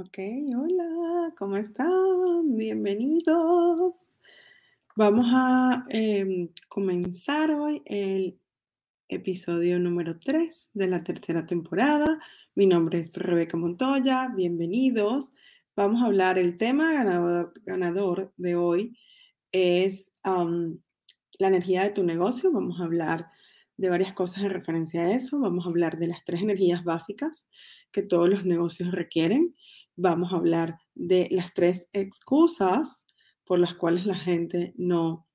Ok, hola, ¿cómo están? Bienvenidos. Vamos a em, comenzar hoy el episodio número 3 de la tercera temporada. Mi nombre es Rebeca Montoya, bienvenidos. Vamos a hablar, el tema ganador, de hoy es la energía de tu negocio. Vamos a hablar de varias cosas en referencia a eso. Vamos a hablar de las tres energías básicas que todos los negocios requieren vamos a hablar de las tres excusas por las cuales la gente no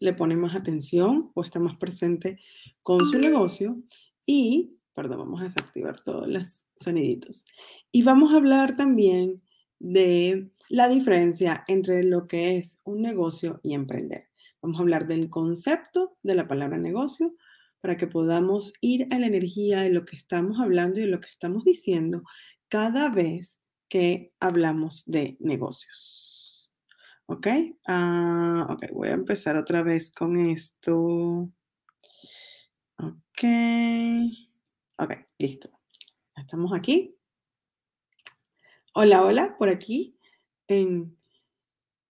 le pone más atención o está más presente con su negocio. Y, perdón, vamos a desactivar todos los soniditos. Y vamos a hablar también de la diferencia entre lo que es un negocio y emprender. Vamos a hablar del concepto de la palabra negocio para que podamos ir a la energía de lo que estamos hablando y de lo que estamos diciendo cada vez que hablamos de negocios. ¿Ok? Ah, ok, voy a empezar otra vez con esto. Ok. Ok, listo. Estamos aquí. Hola, hola, por aquí en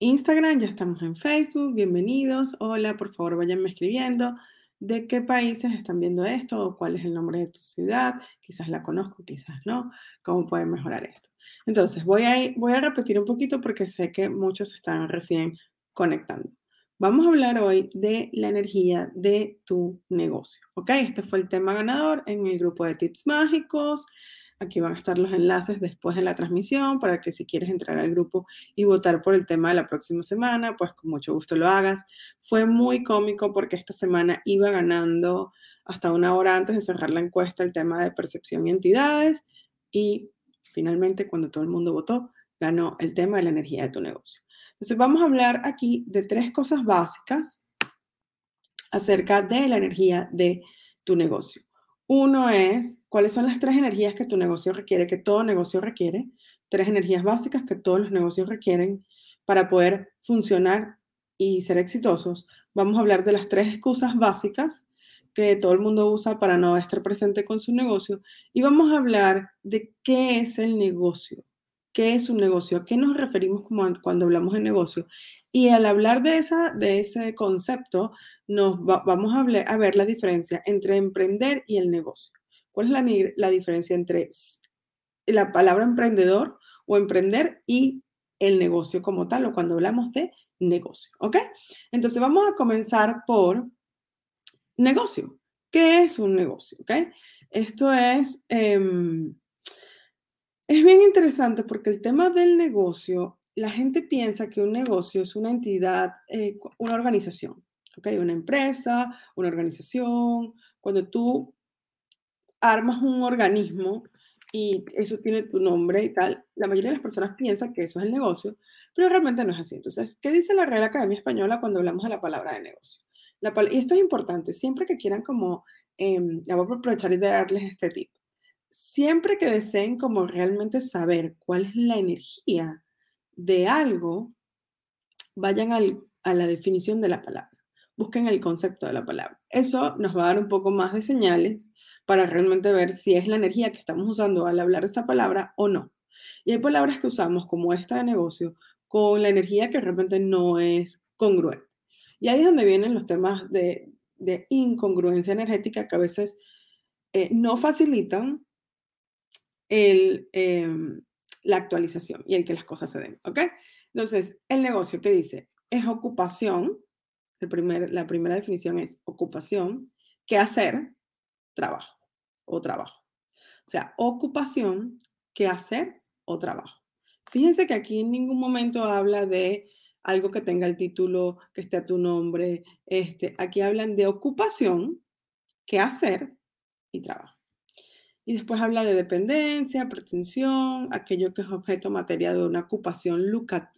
Instagram, ya estamos en Facebook. Bienvenidos. Hola, por favor, váyanme escribiendo de qué países están viendo esto o cuál es el nombre de tu ciudad. Quizás la conozco, quizás no. ¿Cómo pueden mejorar esto? Entonces, voy a, voy a repetir un poquito porque sé que muchos están recién conectando. Vamos a hablar hoy de la energía de tu negocio. ¿Ok? Este fue el tema ganador en el grupo de tips mágicos. Aquí van a estar los enlaces después de la transmisión para que si quieres entrar al grupo y votar por el tema de la próxima semana, pues con mucho gusto lo hagas. Fue muy cómico porque esta semana iba ganando hasta una hora antes de cerrar la encuesta el tema de percepción y entidades y finalmente cuando todo el mundo votó, ganó el tema de la energía de tu negocio. Entonces vamos a hablar aquí de tres cosas básicas acerca de la energía de tu negocio. Uno es cuáles son las tres energías que tu negocio requiere, que todo negocio requiere, tres energías básicas que todos los negocios requieren para poder funcionar y ser exitosos. Vamos a hablar de las tres excusas básicas que todo el mundo usa para no estar presente con su negocio y vamos a hablar de qué es el negocio, qué es un negocio, a qué nos referimos cuando hablamos de negocio. Y al hablar de, ese concepto, nos vamos a, ver la diferencia entre emprender y el negocio. ¿Cuál es la, la diferencia entre la palabra emprendedor o emprender y el negocio como tal o cuando hablamos de negocio? ¿Ok? Entonces vamos a comenzar por negocio. ¿Qué es un negocio? ¿Ok? Esto es, em, es bien interesante porque el tema del negocio, la gente piensa que un negocio es una entidad, eh, una organización. Una empresa, una organización. Cuando tú armas un organismo y eso tiene tu nombre y tal, la mayoría de las personas piensan que eso es el negocio, pero realmente no es así. Entonces, ¿qué dice la Real Academia Española cuando hablamos de la palabra de negocio? Y esto es importante, siempre que quieran como, voy a aprovechar y darles este tip, siempre que deseen como realmente saber cuál es la energía de algo, vayan a la definición de la palabra busquen el concepto de la palabra. Eso nos va a dar un poco más de señales para realmente ver si es la energía que estamos usando al hablar de esta palabra o no. Y hay palabras que usamos como esta de negocio con la energía que realmente no es congruente. Y ahí es donde vienen los temas de, incongruencia energética que a veces eh, no facilitan el, em, la actualización y el que las cosas se den. ¿Ok? Entonces, el negocio que dice es ocupación, primer, la primera definición es ocupación, ¿qué hacer? Trabajo o trabajo. O sea, ocupación, ¿qué hacer? O trabajo. Fíjense que aquí en ningún momento habla de algo que tenga el título, que esté a tu nombre. Este, aquí hablan de ocupación, qué hacer y trabajo. Y después habla de dependencia, pretensión, aquello que es objeto materia de una ocupación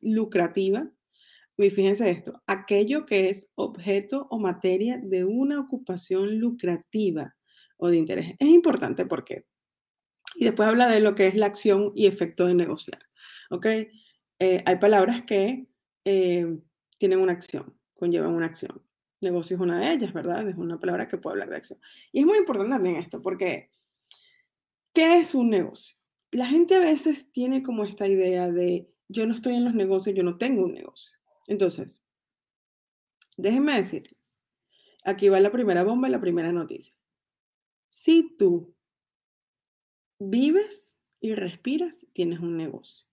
lucrativa, y fíjense esto, aquello que es objeto o materia de una ocupación lucrativa o de interés. Es importante porque, y después habla de lo que es la acción y efecto de negociar. Eh, hay palabras que eh, tienen una acción, conllevan una acción. Negocio es una de ellas, ¿verdad? Es una palabra que puede hablar de acción. Y es muy importante también esto, porque ¿qué es un negocio? La gente a veces tiene como esta idea de yo no estoy en los negocios, yo no tengo un negocio. Entonces, déjenme decirles, aquí va la primera bomba y la primera noticia. Si tú vives y respiras, tienes un negocio.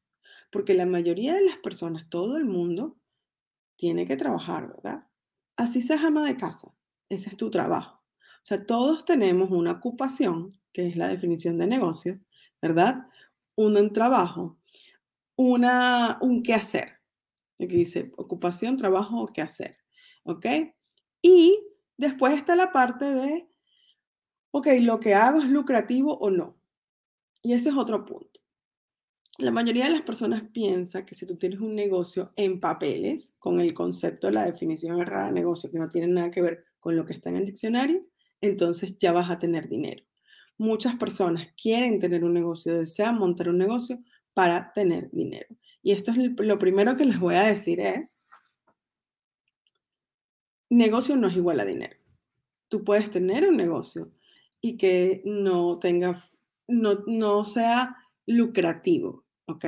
Porque la mayoría de las personas, todo el mundo, tiene que trabajar, ¿verdad? Así se ama de casa. Ese es tu trabajo. O sea, todos tenemos una ocupación, que es la definición de negocio, ¿verdad? Un trabajo, una, un qué hacer. Aquí dice ocupación, trabajo o qué hacer. ¿Ok? Y después está la parte de, ok, lo que hago es lucrativo o no. Y ese es otro punto la mayoría de las personas piensa que si tú tienes un negocio en papeles, con el concepto la definición errada de negocio que no tiene nada que ver con lo que está en el diccionario, entonces ya vas a tener dinero. Muchas personas quieren tener un negocio, desean montar un negocio para tener dinero. Y esto es lo primero que les voy a decir es, negocio no es igual a dinero. Tú puedes tener un negocio y que no tenga, no, no sea lucrativo, ¿ok?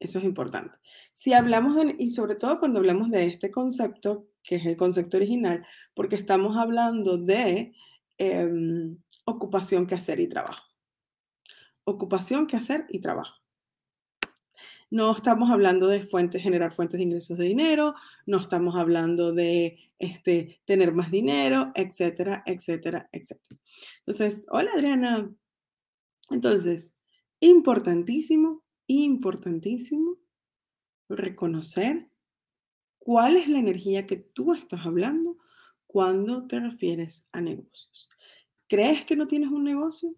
Eso es importante. Si hablamos y sobre todo cuando hablamos de este concepto, que es el concepto original, porque estamos hablando de em, ocupación, que hacer y trabajo. Ocupación, que hacer y trabajo. No estamos hablando de fuentes, generar fuentes de ingresos de dinero, no estamos hablando de este, tener más dinero, etcétera, etcétera, etcétera. Entonces, hola Adriana. Entonces, importantísimo importantísimo reconocer cuál es la energía que tú estás hablando cuando te refieres a negocios. ¿Crees que no tienes un negocio?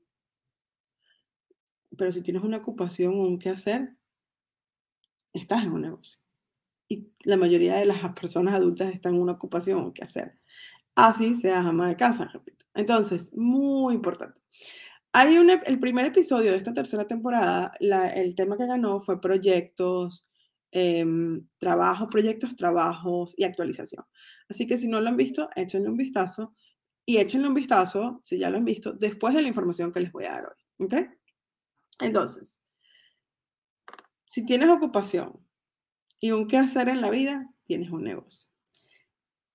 Pero si tienes una ocupación o un qué hacer, estás en un negocio. Y la mayoría de las personas adultas están en una ocupación o qué hacer. Así seas ama de casa, repito. Entonces, muy importante. Hay un, el primer episodio de esta tercera temporada, el tema que ganó fue proyectos, em, trabajo, proyectos, trabajos y actualización. Así que si no lo han visto, échenle un vistazo y échenle un vistazo, si ya lo han visto, después de la información que les voy a dar hoy. ¿Ok? Entonces, si tienes ocupación y un qué hacer en la vida, tienes un negocio.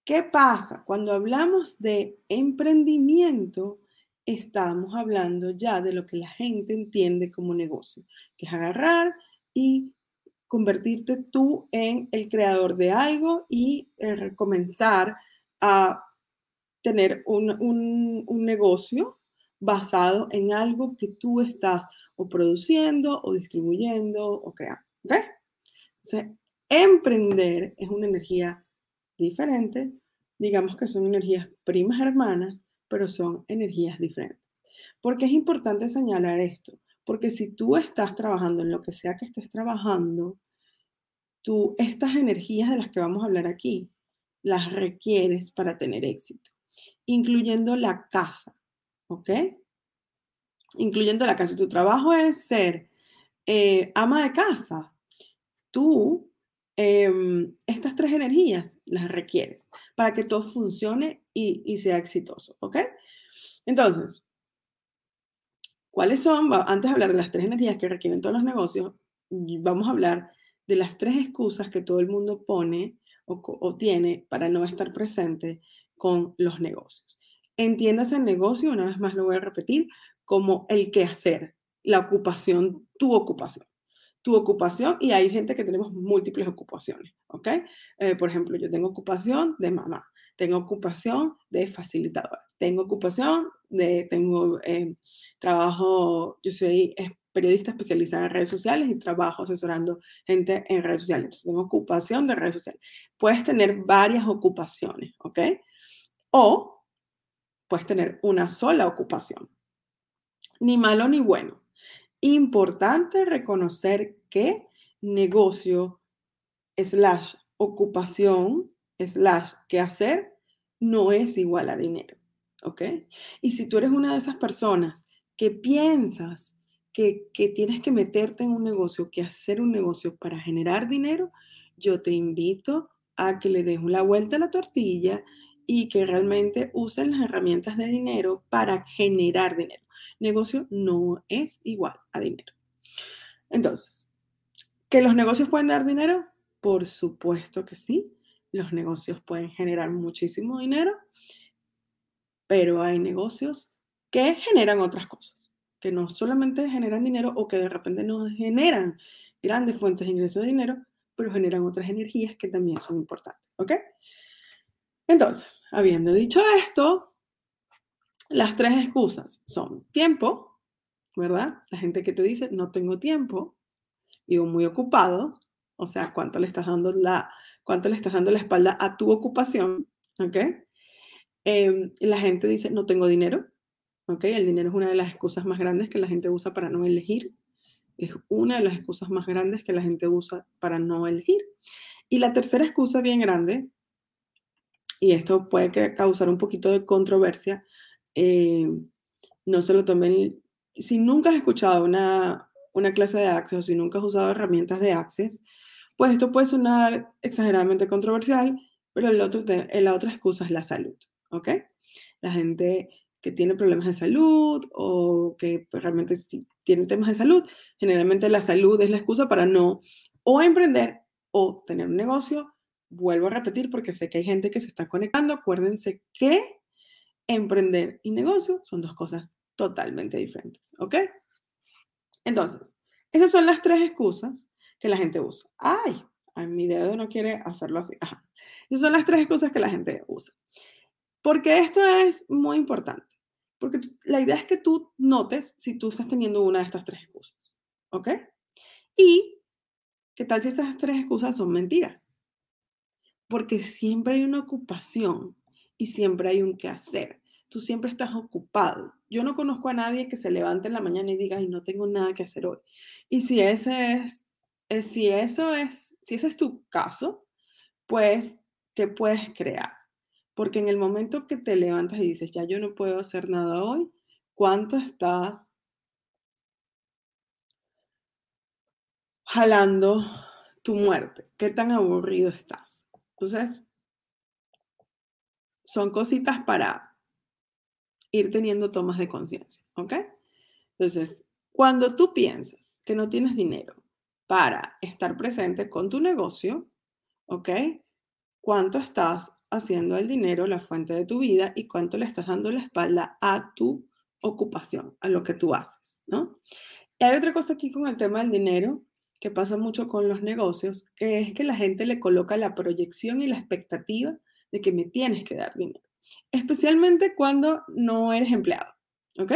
¿Qué pasa? Cuando hablamos de emprendimiento, estamos hablando ya de lo que la gente entiende como negocio, que es agarrar y convertirte tú en el creador de algo y eh, comenzar a tener un, negocio basado en algo que tú estás o produciendo o distribuyendo o creando. ¿Ok? Entonces, emprender es una energía diferente, digamos que son energías primas hermanas, pero son energías diferentes. ¿Por qué es importante señalar esto? Porque si tú estás trabajando en lo que sea que estés trabajando, tú estas energías de las que vamos a hablar aquí, las requieres para tener éxito, incluyendo la casa, ¿ok? Incluyendo la casa. Si tu trabajo es ser eh, ama de casa, tú em, estas tres energías las requieres para que todo funcione y, sea exitoso, ¿ok? Entonces, ¿cuáles son? Antes de hablar de las tres energías que requieren todos los negocios, vamos a hablar de las tres excusas que todo el mundo pone o, tiene para no estar presente con los negocios. Entiendas el negocio, una vez más lo voy a repetir, como el que hacer, la ocupación, tu ocupación. Tu ocupación, y hay gente que tenemos múltiples ocupaciones, ¿ok? Eh, por ejemplo, yo tengo ocupación de mamá, tengo ocupación de facilitadora, tengo ocupación de, tengo eh, trabajo, yo soy periodista especializada en redes sociales y trabajo asesorando gente en redes sociales. Tengo ocupación de redes sociales. Puedes tener varias ocupaciones, ¿ok? O puedes tener una sola ocupación. Ni malo ni bueno. Importante reconocer que negocio slash ocupación slash qué hacer no es igual a dinero. ¿Ok? Y si tú eres una de esas personas que piensas que, que tienes que meterte en un negocio, que hacer un negocio para generar dinero, yo te invito a que le des la vuelta a la tortilla y que realmente usen las herramientas de dinero para generar dinero. Negocio no es igual a dinero. Entonces, ¿que los negocios pueden dar dinero? Por supuesto que sí. Los negocios pueden generar muchísimo dinero, pero hay negocios que generan otras cosas, que no solamente generan dinero o que de repente no generan grandes fuentes de ingreso de dinero, pero generan otras energías que también son importantes. ¿Ok? Entonces, habiendo dicho esto, las tres excusas son tiempo, ¿verdad? La gente que te dice, no tengo tiempo, vivo muy ocupado, o sea, cuánto le estás dando la, cuánto le estás dando la espalda a tu ocupación, ¿ok? Em, la gente dice, no tengo dinero, ¿ok? El dinero es una de las excusas más grandes que la gente usa para no elegir. Es una de las excusas más grandes que la gente usa para no elegir. Y la tercera excusa bien grande y esto puede causar un poquito de controversia, eh, no se lo tomen, si nunca has escuchado una, una clase de Access o si nunca has usado herramientas de Access, pues esto puede sonar exageradamente controversial, pero el otro la otra excusa es la salud, ¿ok? La gente que tiene problemas de salud o que pues, realmente tiene temas de salud, generalmente la salud es la excusa para no o emprender o tener un negocio vuelvo a repetir porque sé que hay gente que se está conectando, acuérdense que emprender y negocio son dos cosas totalmente diferentes, ¿ok? Entonces, esas son las tres excusas que la gente usa. Ay, mi dedo no quiere hacerlo así. Esas son las tres excusas que la gente usa. Porque esto es muy importante. Porque la idea es que tú notes si tú estás teniendo una de estas tres excusas. ¿Ok? Y, ¿qué tal si estas tres excusas son mentiras? Porque siempre hay una ocupación y siempre hay un qué hacer. Tú siempre estás ocupado. Yo no conozco a nadie que se levante en la mañana y diga, ay, no tengo nada que hacer hoy. Y si ese es, eh, si eso es, si ese es tu caso, pues, ¿qué puedes crear? Porque en el momento que te levantas y dices, ya yo no puedo hacer nada hoy, ¿cuánto estás jalando tu muerte? ¿Qué tan aburrido estás? Entonces, son cositas para ir teniendo tomas de conciencia, ¿ok? Entonces, cuando tú piensas que no tienes dinero para estar presente con tu negocio, ¿ok? ¿Cuánto estás haciendo el dinero la fuente de tu vida y cuánto le estás dando la espalda a tu ocupación, a lo que tú haces, ¿no? Y hay otra cosa aquí con el tema del dinero que pasa mucho con los negocios, es que la gente le coloca la proyección y la expectativa de que me tienes que dar dinero, especialmente cuando no eres empleado, ¿ok?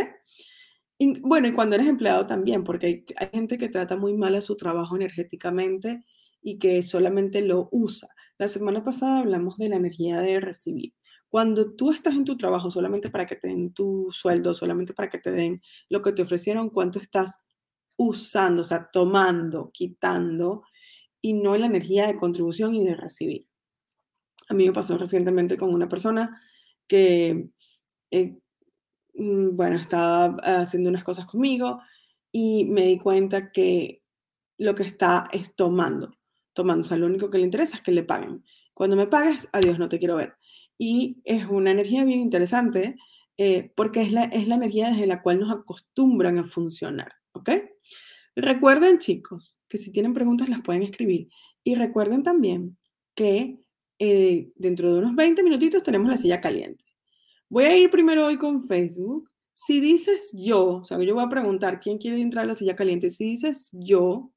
Y, bueno, y cuando eres empleado también, porque hay, hay gente que trata muy mal a su trabajo energéticamente y que solamente lo usa. La semana pasada hablamos de la energía de recibir. Cuando tú estás en tu trabajo solamente para que te den tu sueldo, solamente para que te den lo que te ofrecieron, cuánto estás usando, o sea, tomando, quitando, y no en la energía de contribución y de recibir. A mí me pasó recientemente con una persona que, eh, mm, bueno, estaba haciendo unas cosas conmigo y me di cuenta que lo que está es tomando, tomando, o sea, lo único que le interesa es que le paguen. Cuando me pagues, adiós, no te quiero ver. Y es una energía bien interesante eh, porque es la, es la energía desde la cual nos acostumbran a funcionar. ¿Ok? Recuerden, chicos, que si tienen preguntas las pueden escribir. Y recuerden también que eh, dentro de unos 20 minutitos tenemos la silla caliente. Voy a ir primero hoy con Facebook. Si dices yo, o sea, yo voy a preguntar quién quiere entrar a la silla caliente. Si dices yo,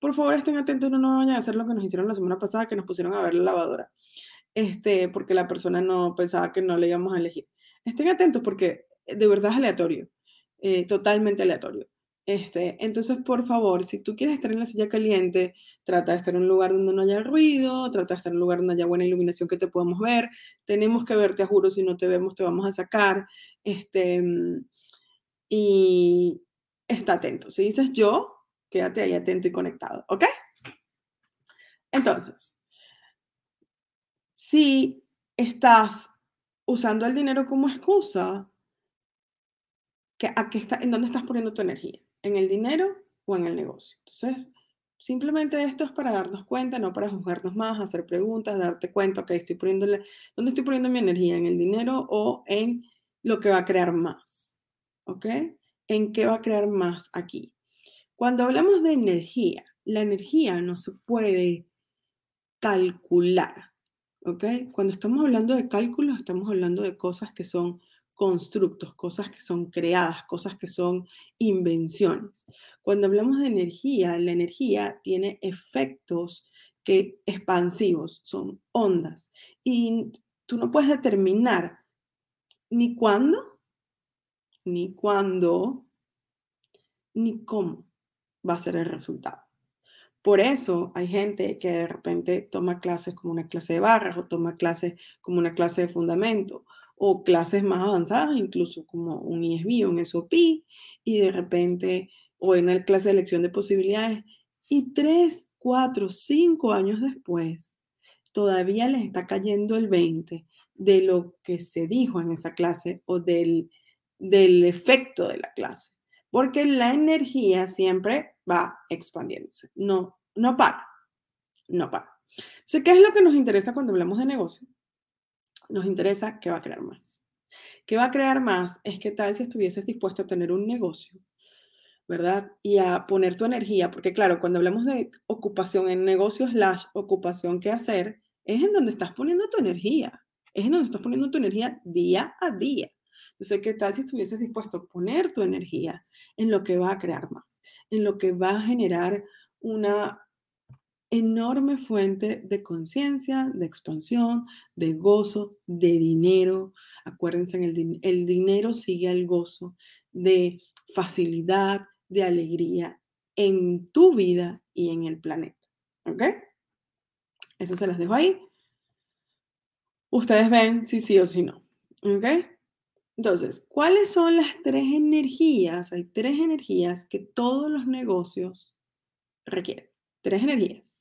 por favor estén atentos, no nos vayan a hacer lo que nos hicieron la semana pasada, que nos pusieron a ver la lavadora. Este, porque la persona no pensaba que no le íbamos a elegir. Estén atentos porque de verdad es aleatorio, eh, totalmente aleatorio. Este, entonces, por favor, si tú quieres estar en la silla caliente, trata de estar en un lugar donde no haya ruido, trata de estar en un lugar donde haya buena iluminación que te podamos ver. Tenemos que verte, a juro, si no te vemos te vamos a sacar. Este, y está atento. Si dices yo, quédate ahí atento y conectado, ¿ok? Entonces, Si estás usando el dinero como excusa, ¿a qué está, ¿en dónde estás poniendo tu energía? ¿En el dinero o en el negocio? Entonces, simplemente esto es para darnos cuenta, no para juzgarnos más, hacer preguntas, darte cuenta, ok, estoy ¿dónde estoy poniendo mi energía? ¿En el dinero o en lo que va a crear más? ¿Ok? ¿En qué va a crear más aquí? Cuando hablamos de energía, la energía no se puede calcular. ¿Ok? Cuando estamos hablando de cálculos, estamos hablando de cosas que son constructos, cosas que son creadas, cosas que son invenciones. Cuando hablamos de energía, la energía tiene efectos que expansivos, son ondas. Y tú no puedes determinar ni cuándo, ni cuándo, ni cómo va a ser el resultado. Por eso hay gente que de repente toma clases como una clase de barras o toma clases como una clase de fundamento o clases más avanzadas, incluso como un ISB o un SOP, y de repente, o en la clase de elección de posibilidades, y tres, cuatro, cinco años después, todavía les está cayendo el 20 de lo que se dijo en esa clase o del, del efecto de la clase. Porque la energía siempre va expandiéndose, no, no para, no para. Entonces, ¿qué es lo que nos interesa cuando hablamos de negocio? Nos interesa qué va a crear más. ¿Qué va a crear más? Es que tal si estuvieses dispuesto a tener un negocio, ¿verdad? Y a poner tu energía, porque claro, cuando hablamos de ocupación en negocios slash ocupación que hacer, es en donde estás poniendo tu energía, es en donde estás poniendo tu energía día a día. Entonces, ¿qué tal si estuvieses dispuesto a poner tu energía en lo que va a crear más, en lo que va a generar una enorme fuente de conciencia, de expansión, de gozo, de dinero. Acuérdense, el, el dinero sigue al gozo, de facilidad, de alegría en tu vida y en el planeta. ¿Ok? Eso se las dejo ahí. Ustedes ven si sí o si no. ¿Ok? Entonces, ¿cuáles son las tres energías? Hay tres energías que todos los negocios requieren. Tres energías.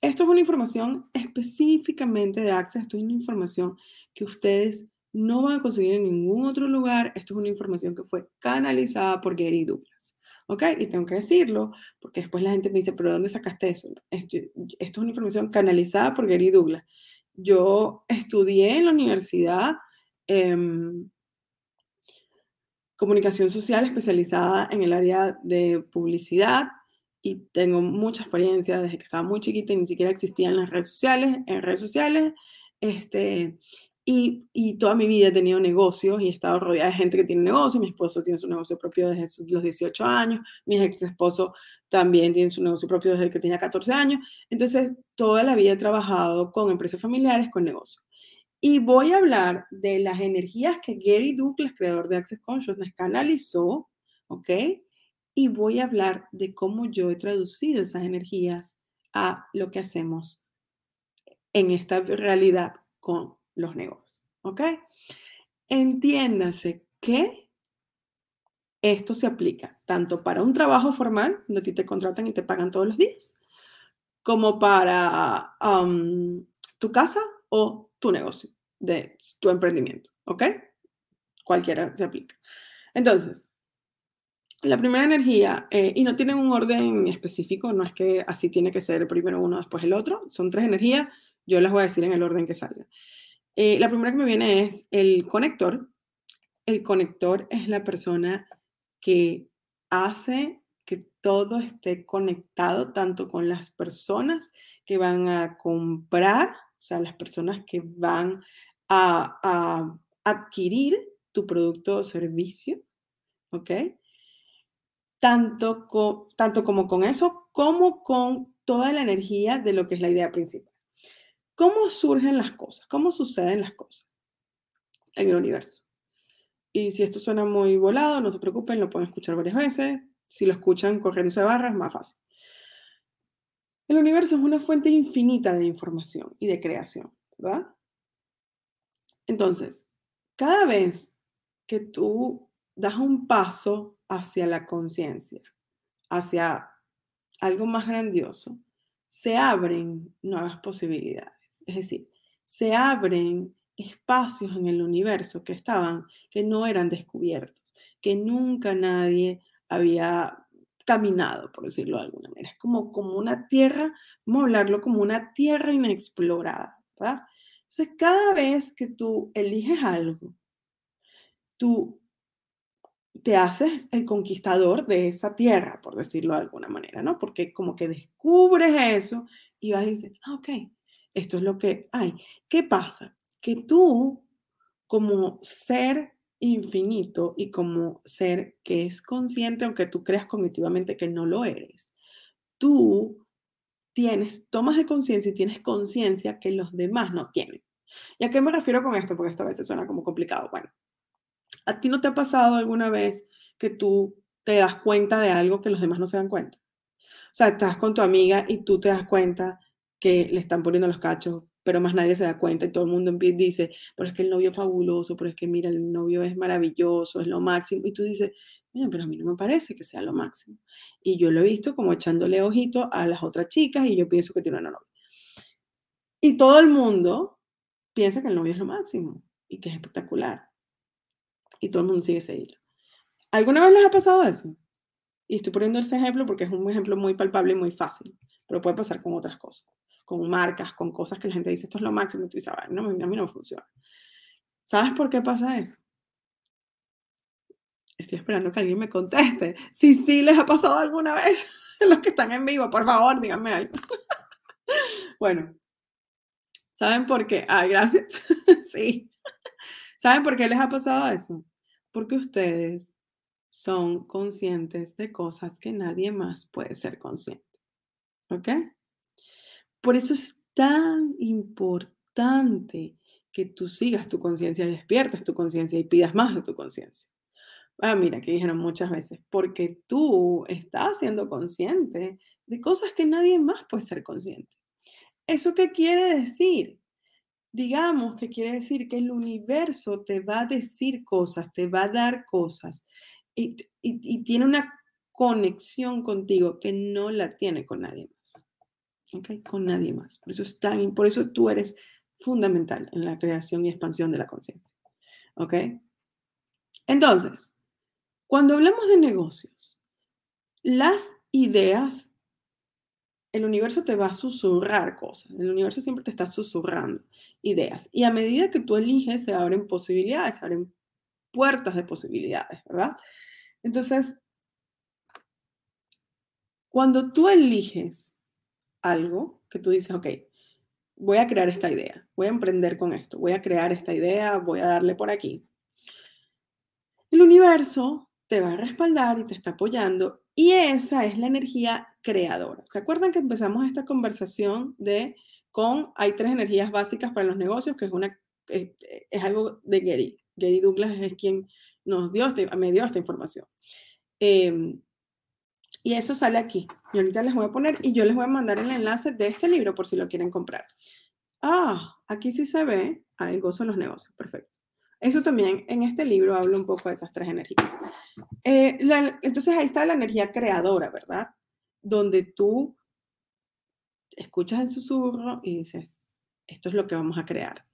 Esto es una información específicamente de Access, esto es una información que ustedes no van a conseguir en ningún otro lugar, esto es una información que fue canalizada por Gary Douglas. ¿Ok? Y tengo que decirlo, porque después la gente me dice, pero ¿dónde sacaste eso? Esto, es una información canalizada por Gary Douglas. Yo estudié en la universidad em, comunicación social especializada en el área de publicidad y tengo mucha experiencia desde que estaba muy chiquita y ni siquiera existían las redes sociales, en redes sociales, este, y, y, toda mi vida he tenido negocios y he estado rodeada de gente que tiene negocios. Mi esposo tiene su negocio propio desde los 18 años, mi ex esposo también tiene su negocio propio desde que tenía 14 años. Entonces, toda la vida he trabajado con empresas familiares, con negocios. Y voy a hablar de las energías que Gary Douglas, creador de Access Consciousness, canalizó, ¿ok? Y voy a hablar de cómo yo he traducido esas energías a lo que hacemos en esta realidad con los negocios. ¿Ok? Entiéndase que esto se aplica tanto para un trabajo formal, donde a ti te contratan y te pagan todos los días, como para tu casa o tu negocio, de tu emprendimiento. ¿Ok? Cualquiera se aplica. Entonces, la primera energía, eh, y no tienen un orden específico, no es que así tiene que ser primero uno, después el otro, son tres energías, yo las voy a decir en el orden que salga. Eh, la primera que me viene es el conector. El conector es la persona que hace que todo esté conectado, tanto con las personas que van a comprar, o sea, las personas que van a, a adquirir tu producto o servicio, ¿ok? Tanto, tanto como con eso, como con toda la energía de lo que es la idea principal. ¿Cómo surgen las cosas? ¿Cómo suceden las cosas en el universo? Y si esto suena muy volado, no se preocupen, lo pueden escuchar varias veces. Si lo escuchan corriendo de barras, más fácil. El universo es una fuente infinita de información y de creación, ¿verdad? Entonces, cada vez que tú das un paso hacia la conciencia, hacia algo más grandioso, se abren nuevas posibilidades. Es decir, se abren espacios en el universo que estaban, que no eran descubiertos, que nunca nadie había caminado, por decirlo de alguna manera. Es como, como una tierra, vamos a hablarlo como una tierra inexplorada, ¿verdad? Entonces, cada vez que tú eliges algo, tú te haces el conquistador de esa tierra, por decirlo de alguna manera, ¿no? Porque como que descubres eso y vas y dices, ah, ok, esto es lo que hay. ¿Qué pasa? Que tú, como ser infinito y como ser que es consciente, aunque tú creas cognitivamente que no lo eres, tú tienes, tomas de conciencia y tienes conciencia que los demás no tienen. ¿Y a qué me refiero con esto? Porque esto a veces suena como complicado. Bueno, ¿a ti no te ha pasado alguna vez que tú te das cuenta de algo que los demás no se dan cuenta? O sea, estás con tu amiga y tú te das cuenta que le están poniendo los cachos pero más nadie se da cuenta y todo el mundo dice, pero es que el novio es fabuloso, pero es que mira, el novio es maravilloso, es lo máximo. Y tú dices, mira, pero a mí no me parece que sea lo máximo. Y yo lo he visto como echándole ojito a las otras chicas y yo pienso que tiene una novia. Y todo el mundo piensa que el novio es lo máximo y que es espectacular. Y todo el mundo sigue ese. ¿Alguna vez les ha pasado eso? Y estoy poniendo ese ejemplo porque es un ejemplo muy palpable y muy fácil, pero puede pasar con otras cosas con marcas, con cosas que la gente dice, esto es lo máximo, y tú dices, no, a mí no funciona. ¿Sabes por qué pasa eso? Estoy esperando que alguien me conteste. Si sí les ha pasado alguna vez, los que están en vivo, por favor, díganme algo. bueno, ¿saben por qué? Ah, gracias. sí. ¿Saben por qué les ha pasado eso? Porque ustedes son conscientes de cosas que nadie más puede ser consciente. ¿Ok? Por eso es tan importante que tú sigas tu conciencia, despiertes tu conciencia y pidas más de tu conciencia. Ah, mira, que dijeron muchas veces, porque tú estás siendo consciente de cosas que nadie más puede ser consciente. ¿Eso qué quiere decir? Digamos que quiere decir que el universo te va a decir cosas, te va a dar cosas y, y tiene una conexión contigo que no la tiene con nadie más. Con nadie más. Por eso, por eso tú eres fundamental en la creación y expansión de la conciencia. ¿Ok? Entonces, cuando hablamos de negocios, las ideas, el universo te va a susurrar cosas. El universo siempre te está susurrando ideas. Y a medida que tú eliges, se abren posibilidades, se abren puertas de posibilidades, ¿verdad? Entonces, cuando tú eliges algo que tú dices, ok, voy a crear esta idea, voy a emprender con esto, voy a crear esta idea, voy a darle por aquí. El universo te va a respaldar y te está apoyando y esa es la energía creadora. ¿Se acuerdan que empezamos esta conversación de con, hay tres energías básicas para los negocios, que es, una, es, algo de Gary. Gary Douglas es quien nos dio, este, me dio esta información. Eh, y eso sale aquí. Y ahorita les voy a poner y yo les voy a mandar el enlace de este libro por si lo quieren comprar. Ah, aquí sí se ve. Ah, el gozo de los negocios. Perfecto. Eso también en este libro hablo un poco de esas tres energías. Eh, entonces ahí está la energía creadora, ¿verdad? Donde tú escuchas el susurro y dices, esto es lo que vamos a crear.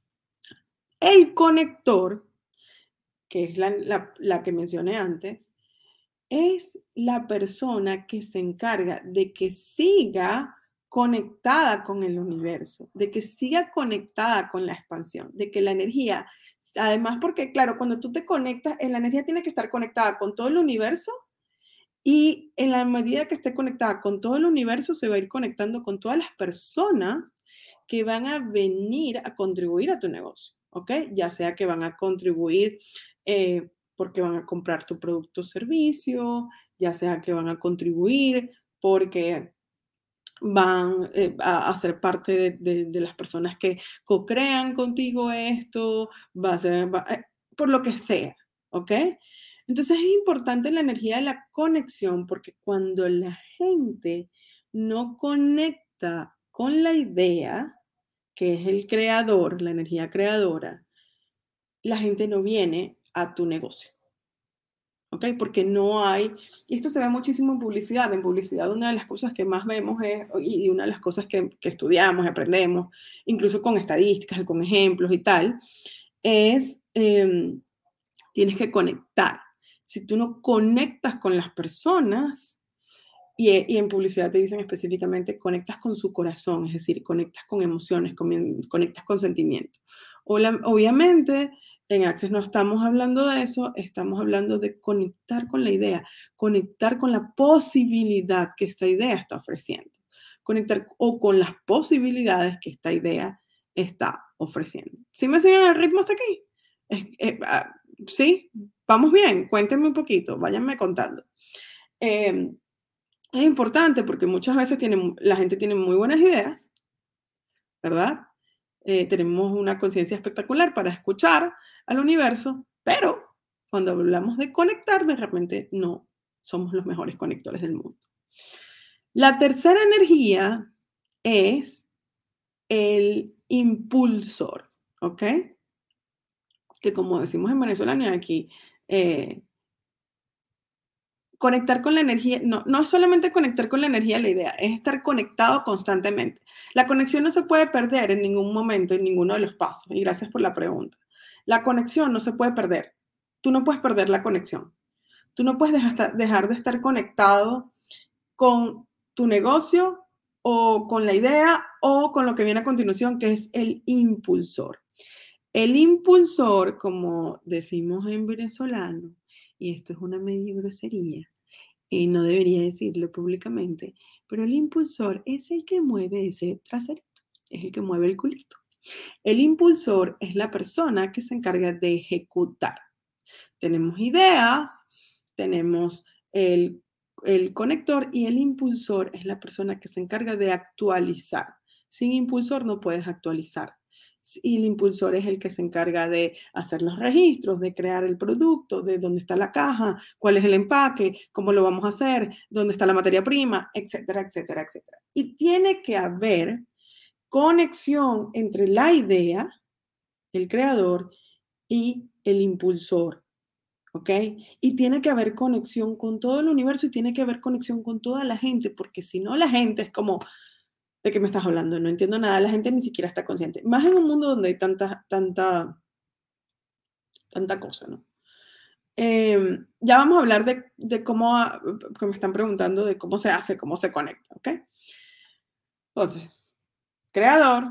El conector, que es la, la que mencioné antes, es la persona que se encarga de que siga conectada con el universo, de que siga conectada con la expansión, de que la energía, además porque claro, cuando tú te conectas, la energía tiene que estar conectada con todo el universo y en la medida que esté conectada con todo el universo, se va a ir conectando con todas las personas que van a venir a contribuir a tu negocio, ¿ok? Ya sea que van a contribuir eh, porque van a comprar tu producto o servicio, ya sea que van a contribuir porque van eh, a, ser parte de, las personas que co-crean contigo esto, va a ser, eh, por lo que sea, ¿ok? Entonces es importante la energía de la conexión porque cuando la gente no conecta con la idea, que es el creador, la energía creadora, la gente no viene a tu negocio. ¿Ok? Porque no hay, y esto se ve muchísimo en publicidad, en publicidad una de las cosas que más vemos es, y una de las cosas que, que estudiamos, aprendemos, incluso con estadísticas, con ejemplos y tal, es, em, tienes que conectar. Si tú no conectas con las personas, y, y, en publicidad te dicen específicamente, conectas con su corazón, es decir, conectas con emociones, conectas con sentimientos. obviamente, en Access no estamos hablando de eso, estamos hablando de conectar con la idea, conectar con la posibilidad que esta idea está ofreciendo, conectar o con las posibilidades que esta idea está ofreciendo. ¿Sí me siguen el ritmo hasta aquí? Ah, sí, vamos bien, cuéntenme un poquito, váyanme contando. Em, es importante porque muchas veces la gente tiene muy buenas ideas, ¿verdad? Eh, tenemos una conciencia espectacular para escuchar al universo, pero cuando hablamos de conectar, de repente no somos los mejores conectores del mundo. La tercera energía es el impulsor, ¿ok? Que como decimos en venezolano aquí, eh, conectar con la energía, no, no es solamente conectar con la energía la idea, es estar conectado constantemente. La conexión no se puede perder en ningún momento, en ninguno de los pasos. Y gracias por la pregunta. La conexión no se puede perder. Tú no puedes perder la conexión. Tú no puedes dejar de estar conectado con tu negocio o con la idea o con lo que viene a continuación, que es el impulsor. El impulsor, como decimos en venezolano, y esto es una media grosería, y no debería decirlo públicamente, pero el impulsor es el que mueve ese traserito, es el que mueve el culito. El impulsor es la persona que se encarga de ejecutar. Tenemos ideas, tenemos el, el conector y el impulsor es la persona que se encarga de actualizar. Sin impulsor no puedes actualizar y el impulsor es el que se encarga de hacer los registros, de crear el producto, de dónde está la caja, cuál es el empaque, cómo lo vamos a hacer, dónde está la materia prima, etcétera, etcétera, etcétera. Y tiene que haber conexión entre la idea, el creador, y el impulsor. ¿Ok? Y tiene que haber conexión con todo el universo y tiene que haber conexión con toda la gente, porque si no, la gente es como, ¿De qué me estás hablando? No entiendo nada, la gente ni siquiera está consciente. Más en un mundo donde hay tanta, tanta, tanta cosa, ¿no? Em, ya vamos a hablar de, de cómo, que me están preguntando de cómo se hace, cómo se conecta, ¿ok? Entonces, creador,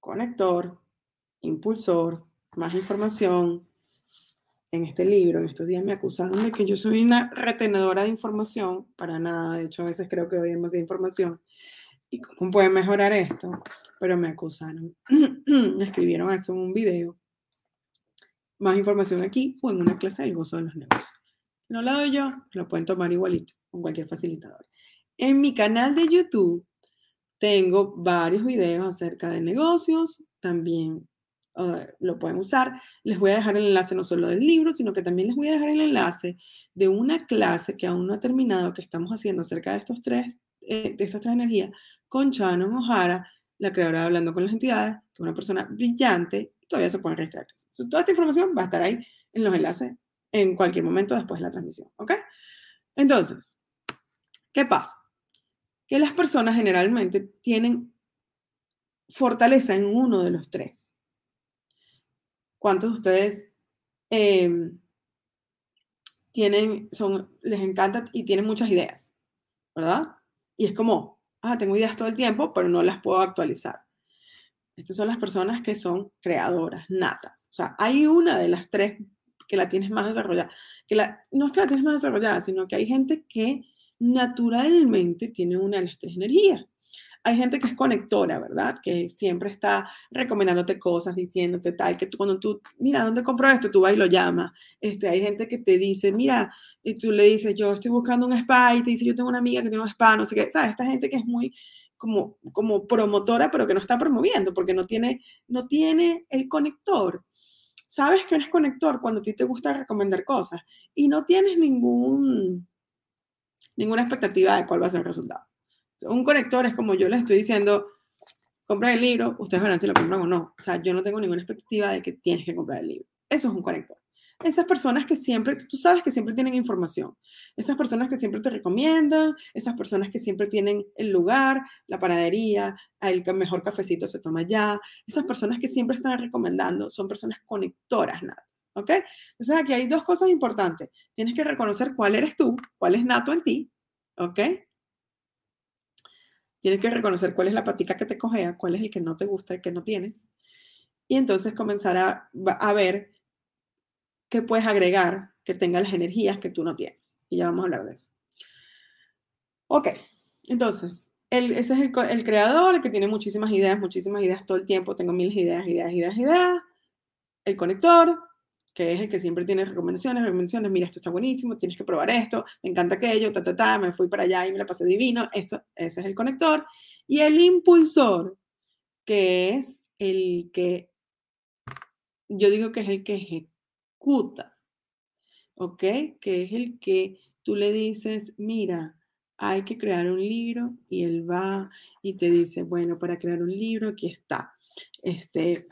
conector, impulsor, más información. En este libro, en estos días me acusaron de que yo soy una retenedora de información, para nada, de hecho a veces creo que doy demasiada información ¿Y cómo pueden mejorar esto? Pero me acusaron. escribieron eso en un video. Más información aquí o en una clase del gozo de los negocios. No lo doy yo, lo pueden tomar igualito con cualquier facilitador. En mi canal de YouTube tengo varios videos acerca de negocios, también uh, lo pueden usar. Les voy a dejar el enlace no solo del libro, sino que también les voy a dejar el enlace de una clase que aún no ha terminado, que estamos haciendo acerca de estos tres, eh, de estas tres energías, con Shannon O'Hara, la creadora de Hablando con las Entidades, que es una persona brillante, todavía se pueden registrar. Toda esta información va a estar ahí en los enlaces en cualquier momento después de la transmisión, ¿ok? Entonces, ¿qué pasa? Que las personas generalmente tienen fortaleza en uno de los tres. ¿Cuántos de ustedes em, tienen, son, les encanta y tienen muchas ideas, ¿verdad? Y es como, ah, tengo ideas todo el tiempo, pero no las puedo actualizar. Estas son las personas que son creadoras, natas. O sea, hay una de las tres que la tienes más desarrollada. Que la, no es que la tienes más desarrollada, sino que hay gente que naturalmente tiene una de las tres energías hay gente que es conectora, ¿verdad? Que siempre está recomendándote cosas, diciéndote tal, que tú cuando tú, mira, ¿dónde compro esto? Tú vas y lo llamas. Este, hay gente que te dice, mira, y tú le dices, yo estoy buscando un spa y te dice, yo tengo una amiga que tiene un spa, no sé qué, ¿sabes? Esta gente que es muy como, como promotora, pero que no está promoviendo porque no tiene, no tiene el conector. Sabes que eres conector cuando a ti te gusta recomendar cosas y no tienes ningún, ninguna expectativa de cuál va a ser el resultado. Un conector es como yo les estoy diciendo, compra el libro, ustedes verán si lo compran o no. O sea, yo no tengo ninguna expectativa de que tienes que comprar el libro. Eso es un conector. esas personas que siempre, tú sabes que siempre tienen información, esas personas que siempre te recomiendan, esas personas que siempre tienen el lugar, la panadería, el mejor cafecito se toma allá, esas personas que siempre están recomendando, son personas conectoras, nada. ¿Ok? Entonces aquí hay dos cosas importantes. Tienes que reconocer cuál eres tú, cuál es nato en ti, ¿ok? Tienes que reconocer cuál es la patica que te cojea, cuál es el que no te gusta, y que no tienes. Y entonces comenzar a, a ver qué puedes agregar que tenga las energías que tú no tienes. Y ya vamos a hablar de eso. Ok, entonces, ese es el, el, creador, el que tiene muchísimas ideas, muchísimas ideas todo el tiempo. Tengo miles de ideas, ideas, ideas, ideas. El conector, que es el que siempre tiene recomendaciones, recomendaciones, mira, esto está buenísimo, tienes que probar esto, me encanta aquello, ta, ta, ta, me fui para allá y me la pasé divino, esto, ese es el conector. Y el impulsor, que es el que, yo digo que es el que ejecuta, ¿ok? Que es el que tú le dices, mira, hay que crear un libro y él va y te dice, bueno, para crear un libro aquí está. Este,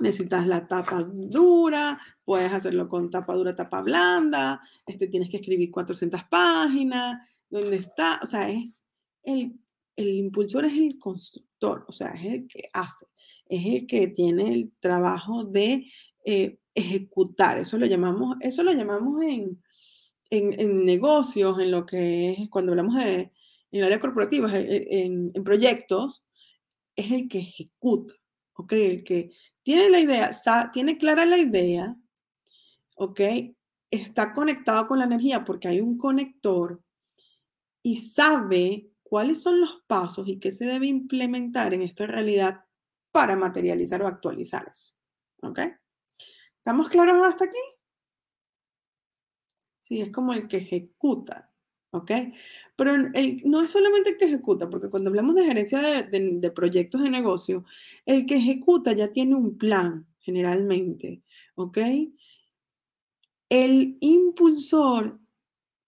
necesitas la tapa dura, puedes hacerlo con tapa dura, tapa blanda, este, tienes que escribir 400 páginas, ¿dónde está? O sea, es el, el impulsor es el constructor, o sea, es el que hace, es el que tiene el trabajo de eh, ejecutar, eso lo llamamos, eso lo llamamos en, en, en, negocios, en lo que es, cuando hablamos de, en el área corporativa, en, en proyectos, es el que ejecuta, ¿ok? El que tiene la idea, tiene clara la idea, ¿ok? Está conectado con la energía porque hay un conector y sabe cuáles son los pasos y qué se debe implementar en esta realidad para materializar o actualizar eso. ¿Ok? ¿Estamos claros hasta aquí? Sí, es como el que ejecuta. ¿Ok? Pero el, no es solamente el que ejecuta, porque cuando hablamos de gerencia de, proyectos de negocio, el que ejecuta ya tiene un plan, generalmente, ¿ok? El impulsor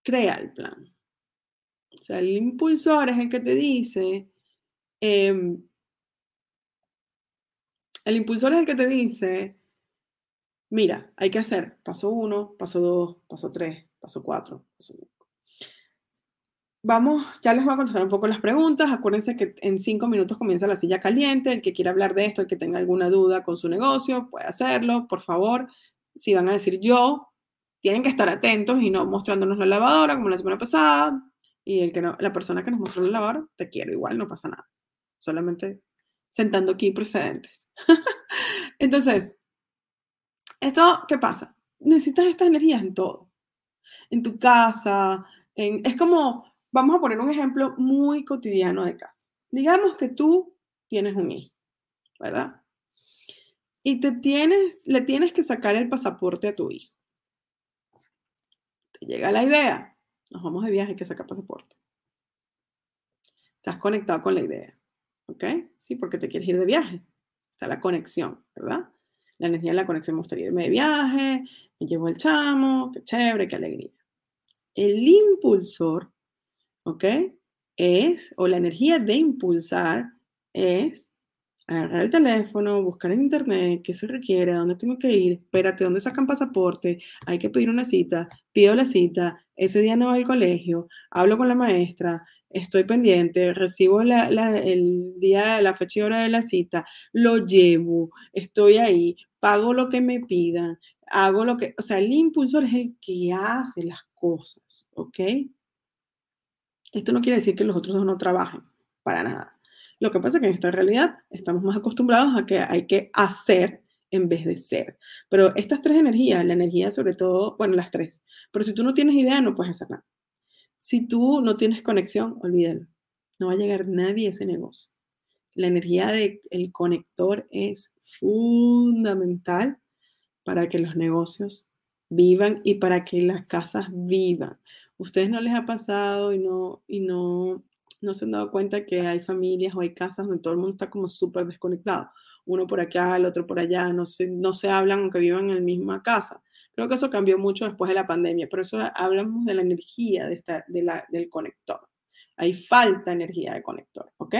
crea el plan. O sea, el impulsor es el que te dice, em, el impulsor es el que te dice, mira, hay que hacer paso uno, paso dos, paso tres, paso cuatro, paso cinco vamos, ya les voy a contestar un poco las preguntas. Acuérdense que en cinco minutos comienza la silla caliente. El que quiera hablar de esto, el que tenga alguna duda con su negocio, puede hacerlo, por favor. Si van a decir yo, tienen que estar atentos y no mostrándonos la lavadora como la semana pasada. Y el que no, la persona que nos mostró la lavadora, te quiero igual, no pasa nada. Solamente sentando aquí precedentes. Entonces, ¿esto qué pasa? Necesitas estas energías en todo. En tu casa, en, es como Vamos a poner un ejemplo muy cotidiano de casa. Digamos que tú tienes un hijo, ¿verdad? Y te tienes, le tienes que sacar el pasaporte a tu hijo. Te llega la idea, nos vamos de viaje, que sacar pasaporte. Estás conectado con la idea, ¿ok? Sí, porque te quieres ir de viaje. Está la conexión, ¿verdad? La energía de la conexión me gustaría irme de viaje, me llevo el chamo, qué chévere, qué alegría. El impulsor ¿ok? Es, o la energía de impulsar es agarrar el teléfono, buscar en internet qué se requiere, dónde tengo que ir, espérate, dónde sacan pasaporte, hay que pedir una cita, pido la cita, ese día no voy al colegio, hablo con la maestra, estoy pendiente, recibo el día, la fecha y hora de la cita, lo llevo, estoy ahí, pago lo que me pidan, hago lo que, o sea, el impulsor es el que hace las cosas, ¿ok? Esto no quiere decir que los otros dos no trabajen, para nada. Lo que pasa es que en esta realidad estamos más acostumbrados a que hay que hacer en vez de ser. Pero estas tres energías, la energía sobre todo, bueno, las tres, pero si tú no tienes idea, no puedes hacer nada. Si tú no tienes conexión, olvídalo. No va a llegar nadie a ese negocio. La energía del conector es fundamental para que los negocios vivan y para que las casas vivan ustedes no les ha pasado y no, y no, no se han dado cuenta que hay familias o hay casas donde todo el mundo está como súper desconectado. Uno por acá, el otro por allá, no se, no se hablan aunque vivan en la misma casa. Creo que eso cambió mucho después de la pandemia, pero eso hablamos de la energía de esta, de la, del conector. Hay falta de energía de conector, ¿ok?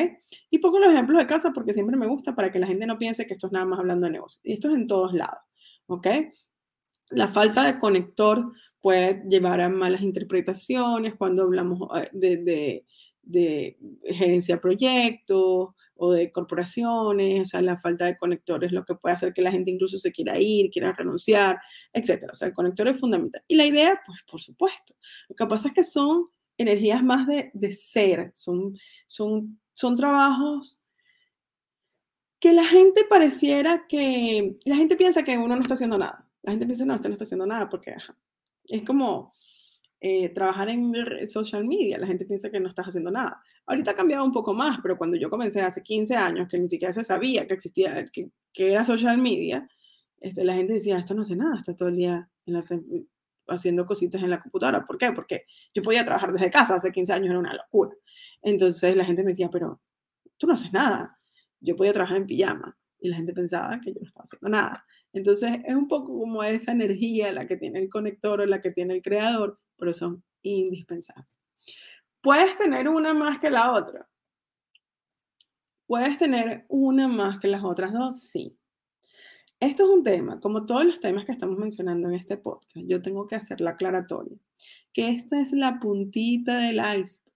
Y pongo los ejemplos de casa porque siempre me gusta para que la gente no piense que esto es nada más hablando de negocio. Y esto es en todos lados, ¿ok? La falta de conector puede llevar a malas interpretaciones cuando hablamos eh, de, gerencia de proyectos o de corporaciones, o sea, la falta de conector es lo que puede hacer que la gente incluso se quiera ir, quiera renunciar, etc. O sea, el conector es fundamental. Y la idea, pues por supuesto, lo que pasa es que son energías más de, ser, son, son, son trabajos que la gente pareciera que, la gente piensa que uno no está haciendo nada. La gente piensa, no, usted no está haciendo nada porque es como eh, trabajar en social media. La gente piensa que no estás haciendo nada. Ahorita ha cambiado un poco más, pero cuando yo comencé hace 15 años, que ni siquiera se sabía que existía, que, que era social media, este, la gente decía, esto no hace nada, está todo el día haciendo cositas en la computadora. ¿Por qué? Porque yo podía trabajar desde casa, hace 15 años era una locura. Entonces la gente me decía, pero tú no haces nada. Yo podía trabajar en pijama y la gente pensaba que yo no estaba haciendo nada. Entonces es un poco como esa energía la que tiene el conector o la que tiene el creador, pero son indispensables. Puedes tener una más que la otra. Puedes tener una más que las otras dos, sí. Esto es un tema, como todos los temas que estamos mencionando en este podcast, yo tengo que hacer la aclaratoria, que esta es la puntita del iceberg.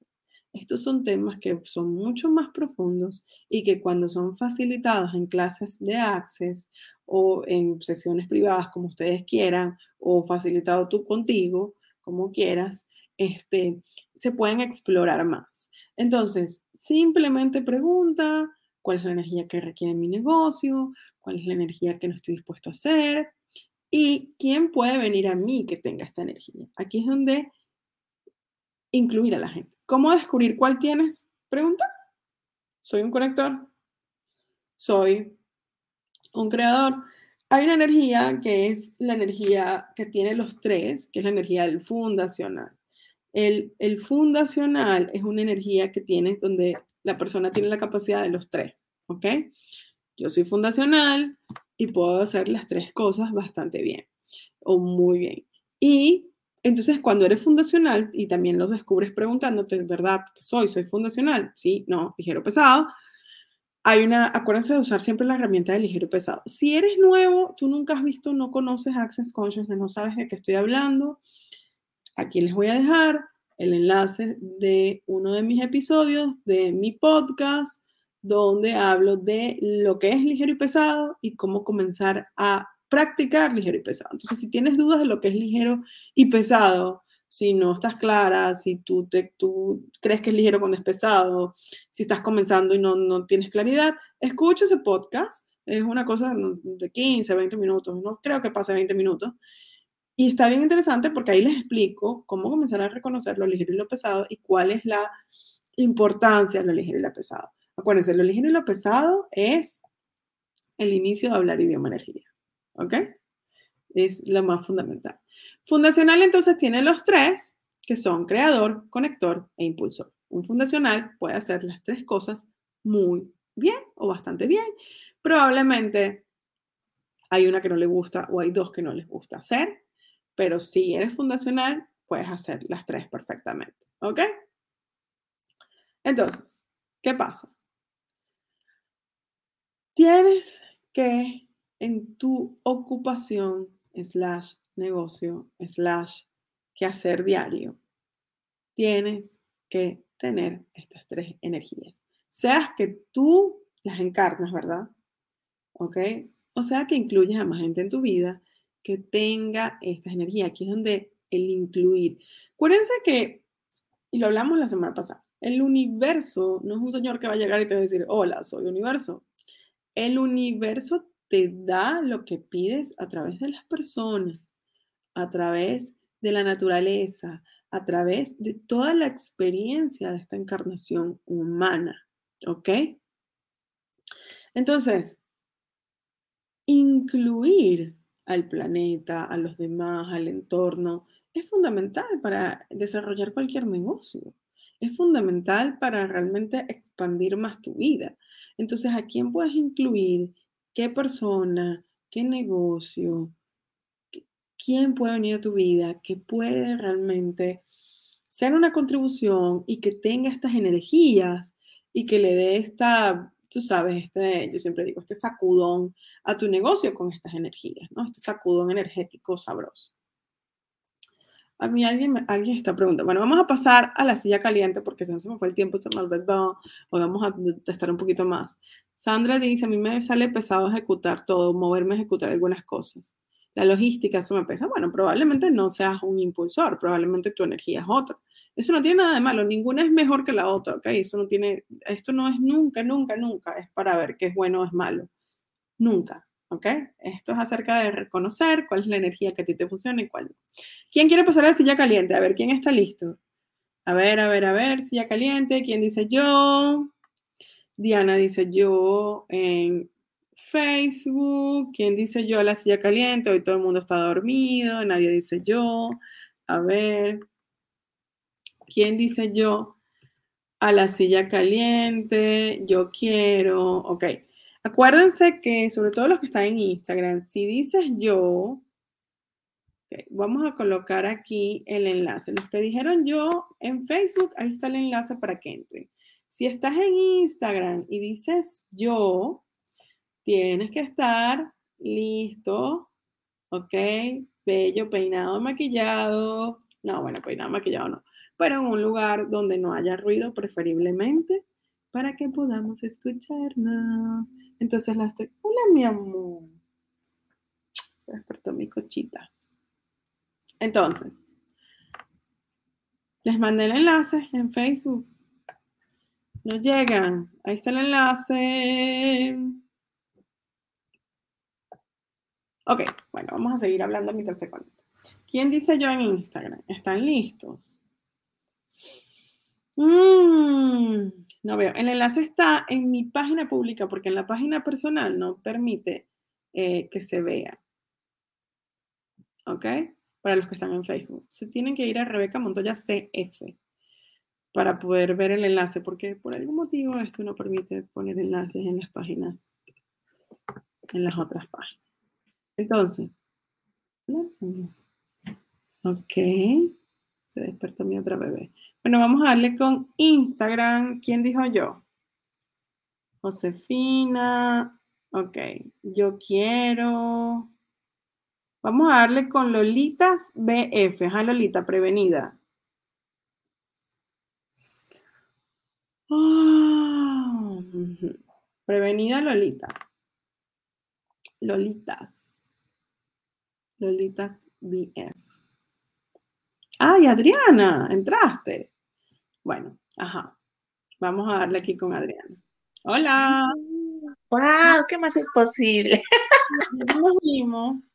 Estos son temas que son mucho más profundos y que cuando son facilitados en clases de Access o en sesiones privadas, como ustedes quieran, o facilitado tú contigo, como quieras, este, se pueden explorar más. Entonces, simplemente pregunta cuál es la energía que requiere mi negocio, cuál es la energía que no estoy dispuesto a hacer y quién puede venir a mí que tenga esta energía. Aquí es donde incluir a la gente. ¿Cómo descubrir cuál tienes? Pregunta. ¿Soy un conector? ¿Soy un creador. Hay una energía que es la energía que tiene los tres, que es la energía del fundacional. El, el fundacional es una energía que tiene donde la persona tiene la capacidad de los tres, ¿ok? Yo soy fundacional y puedo hacer las tres cosas bastante bien o muy bien. Y entonces cuando eres fundacional y también los descubres preguntándote, ¿verdad? ¿Soy? ¿Soy fundacional? Sí, no, ligero pesado hay una, acuérdense de usar siempre la herramienta de ligero pesado. Si eres nuevo, tú nunca has visto, no conoces Access Consciousness, no sabes de qué estoy hablando, aquí les voy a dejar el enlace de uno de mis episodios de mi podcast, donde hablo de lo que es ligero y pesado y cómo comenzar a practicar ligero y pesado. Entonces, si tienes dudas de lo que es ligero y pesado, si no estás clara, si tú, te, tú crees que es ligero cuando es pesado, si estás comenzando y no, no tienes claridad, escucha ese podcast. Es una cosa de 15, 20 minutos, no creo que pase 20 minutos. Y está bien interesante porque ahí les explico cómo comenzar a reconocer lo ligero y lo pesado y cuál es la importancia de lo ligero y lo pesado. Acuérdense, lo ligero y lo pesado es el inicio de hablar idioma energía. ¿Ok? Es lo más fundamental. Fundacional entonces tiene los tres, que son creador, conector e impulsor. Un fundacional puede hacer las tres cosas muy bien o bastante bien. Probablemente hay una que no le gusta o hay dos que no les gusta hacer, pero si eres fundacional, puedes hacer las tres perfectamente. ¿Ok? Entonces, ¿qué pasa? Tienes que en tu ocupación slash negocio, slash, que hacer diario, tienes que tener estas tres energías. Seas que tú las encarnas, ¿verdad? ¿Ok? O sea que incluyes a más gente en tu vida que tenga estas energías. Aquí es donde el incluir. Acuérdense que, y lo hablamos la semana pasada, el universo no es un señor que va a llegar y te va a decir, hola, soy universo. El universo te da lo que pides a través de las personas a través de la naturaleza, a través de toda la experiencia de esta encarnación humana. ¿Ok? Entonces, incluir al planeta, a los demás, al entorno, es fundamental para desarrollar cualquier negocio. Es fundamental para realmente expandir más tu vida. Entonces, ¿a quién puedes incluir? ¿Qué persona? ¿Qué negocio? quién puede venir a tu vida que puede realmente ser una contribución y que tenga estas energías y que le dé esta, tú sabes, este, yo siempre digo, este sacudón a tu negocio con estas energías, ¿no? Este sacudón energético sabroso. A mí alguien, alguien está preguntando. Bueno, vamos a pasar a la silla caliente porque se me fue el tiempo, se me olvidó. Hoy vamos a testar un poquito más. Sandra dice, a mí me sale pesado ejecutar todo, moverme a ejecutar algunas cosas. La logística, eso me pesa. Bueno, probablemente no seas un impulsor, probablemente tu energía es otra. Eso no tiene nada de malo, ninguna es mejor que la otra, ¿ok? Eso no tiene, esto no es nunca, nunca, nunca, es para ver qué es bueno o es malo. Nunca. ¿ok? Esto es acerca de reconocer cuál es la energía que a ti te funciona y cuál. ¿Quién quiere pasar a la silla caliente? A ver, ¿quién está listo? A ver, a ver, a ver, silla caliente. ¿Quién dice yo? Diana dice yo en Facebook. ¿Quién dice yo a la silla caliente? Hoy todo el mundo está dormido. Nadie dice yo. A ver. ¿Quién dice yo a la silla caliente? Yo quiero. Ok. Acuérdense que, sobre todo los que están en Instagram, si dices yo, vamos a colocar aquí el enlace. Los que dijeron yo en Facebook, ahí está el enlace para que entren. Si estás en Instagram y dices yo, tienes que estar listo, ¿ok? Bello, peinado, maquillado. No, bueno, peinado, maquillado no. Pero en un lugar donde no haya ruido, preferiblemente para que podamos escucharnos. Entonces la estoy, hola mi amor. Se despertó mi cochita. Entonces, les mandé el enlace en Facebook. No llegan. Ahí está el enlace. Ok, bueno, vamos a seguir hablando mientras se conecta. ¿Quién dice yo en Instagram? ¿Están listos? Mm, no veo. El enlace está en mi página pública porque en la página personal no permite eh, que se vea. ¿Ok? Para los que están en Facebook. Se tienen que ir a Rebeca Montoya CF para poder ver el enlace porque por algún motivo esto no permite poner enlaces en las páginas, en las otras páginas. Entonces, ok, se despertó mi otra bebé. Bueno, vamos a darle con Instagram. ¿Quién dijo yo? Josefina. Ok, yo quiero. Vamos a darle con Lolitas BF. Ajá, Lolita, prevenida. Ah, prevenida Lolita. Lolitas. Lolitas BF. ¡Ay, Adriana! Entraste. Bueno, ajá. Vamos a darle aquí con Adriana. Hola. ¡Wow! ¿Qué más es posible? Nos vimos.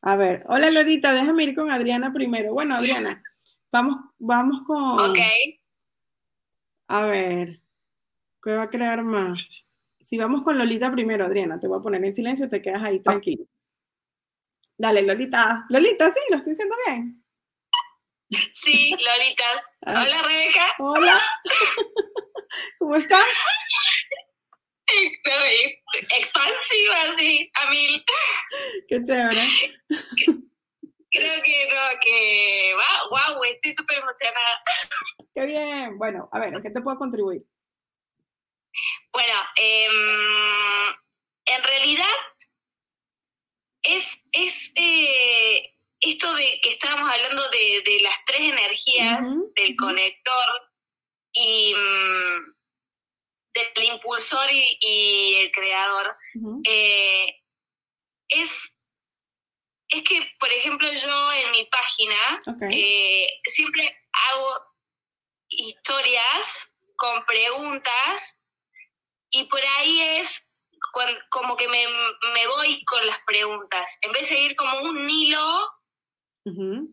A ver, hola Lorita, déjame ir con Adriana primero. Bueno, Adriana, vamos, vamos con. Ok. A ver, ¿qué va a crear más? Si vamos con Lolita primero, Adriana, te voy a poner en silencio, te quedas ahí tranquilo. Dale, Lolita. Lolita, sí, lo estoy diciendo bien. Sí, Lolita. Ah. Hola, Rebeca. Hola. ¿Cómo estás? Expansiva, sí, a mil. Qué chévere. Creo que no, que. ¡Wow! wow estoy súper emocionada. Qué bien. Bueno, a ver, ¿en qué te puedo contribuir? Bueno, em, en realidad es, es eh, esto de que estábamos hablando de, las tres energías del conector y mm, del impulsor y, el creador. Eh, es, es que, por ejemplo, yo en mi página eh, siempre hago historias con preguntas y por ahí es como que me, voy con las preguntas. En vez de ir como un hilo, me,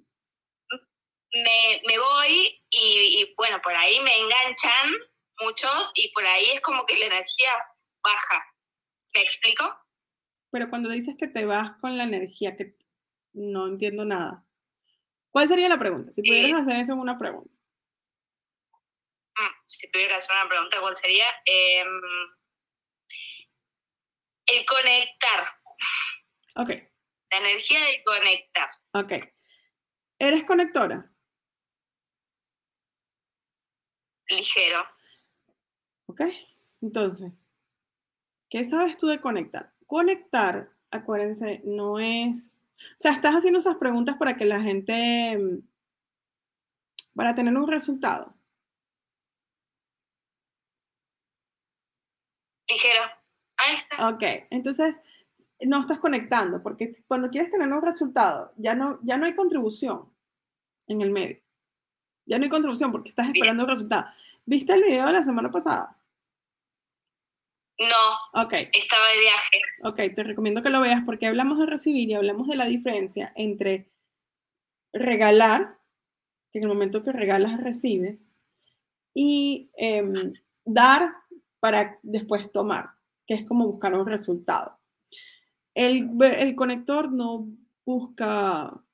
voy y, bueno, por ahí me enganchan muchos y por ahí es como que la energía baja. ¿Me explico? Pero cuando dices que te vas con la energía, que no entiendo nada. ¿Cuál sería la pregunta? Si pudieras eh, hacer eso en una pregunta. Mm, si pudieras hacer una pregunta, ¿cuál sería? Em, el conectar. Ok. La energía del conectar. Ok. ¿Eres conectora? ligero. Ok, entonces, ¿qué sabes tú de conectar? Conectar, acuérdense, no es, o sea, estás haciendo esas preguntas para que la gente, para tener un resultado. Ligero. Ahí está. Ok, entonces no estás conectando, porque cuando quieres tener un resultado, ya no, ya no hay contribución en el medio. Ya no hay contribución porque estás esperando un resultado. ¿Viste el video de la semana pasada? No. Ok. Estaba de viaje. Ok, te recomiendo que lo veas porque hablamos de recibir y hablamos de la diferencia entre regalar, que en el momento que regalas recibes, y em, dar para después tomar, que es como buscar un resultado. El, el conector no busca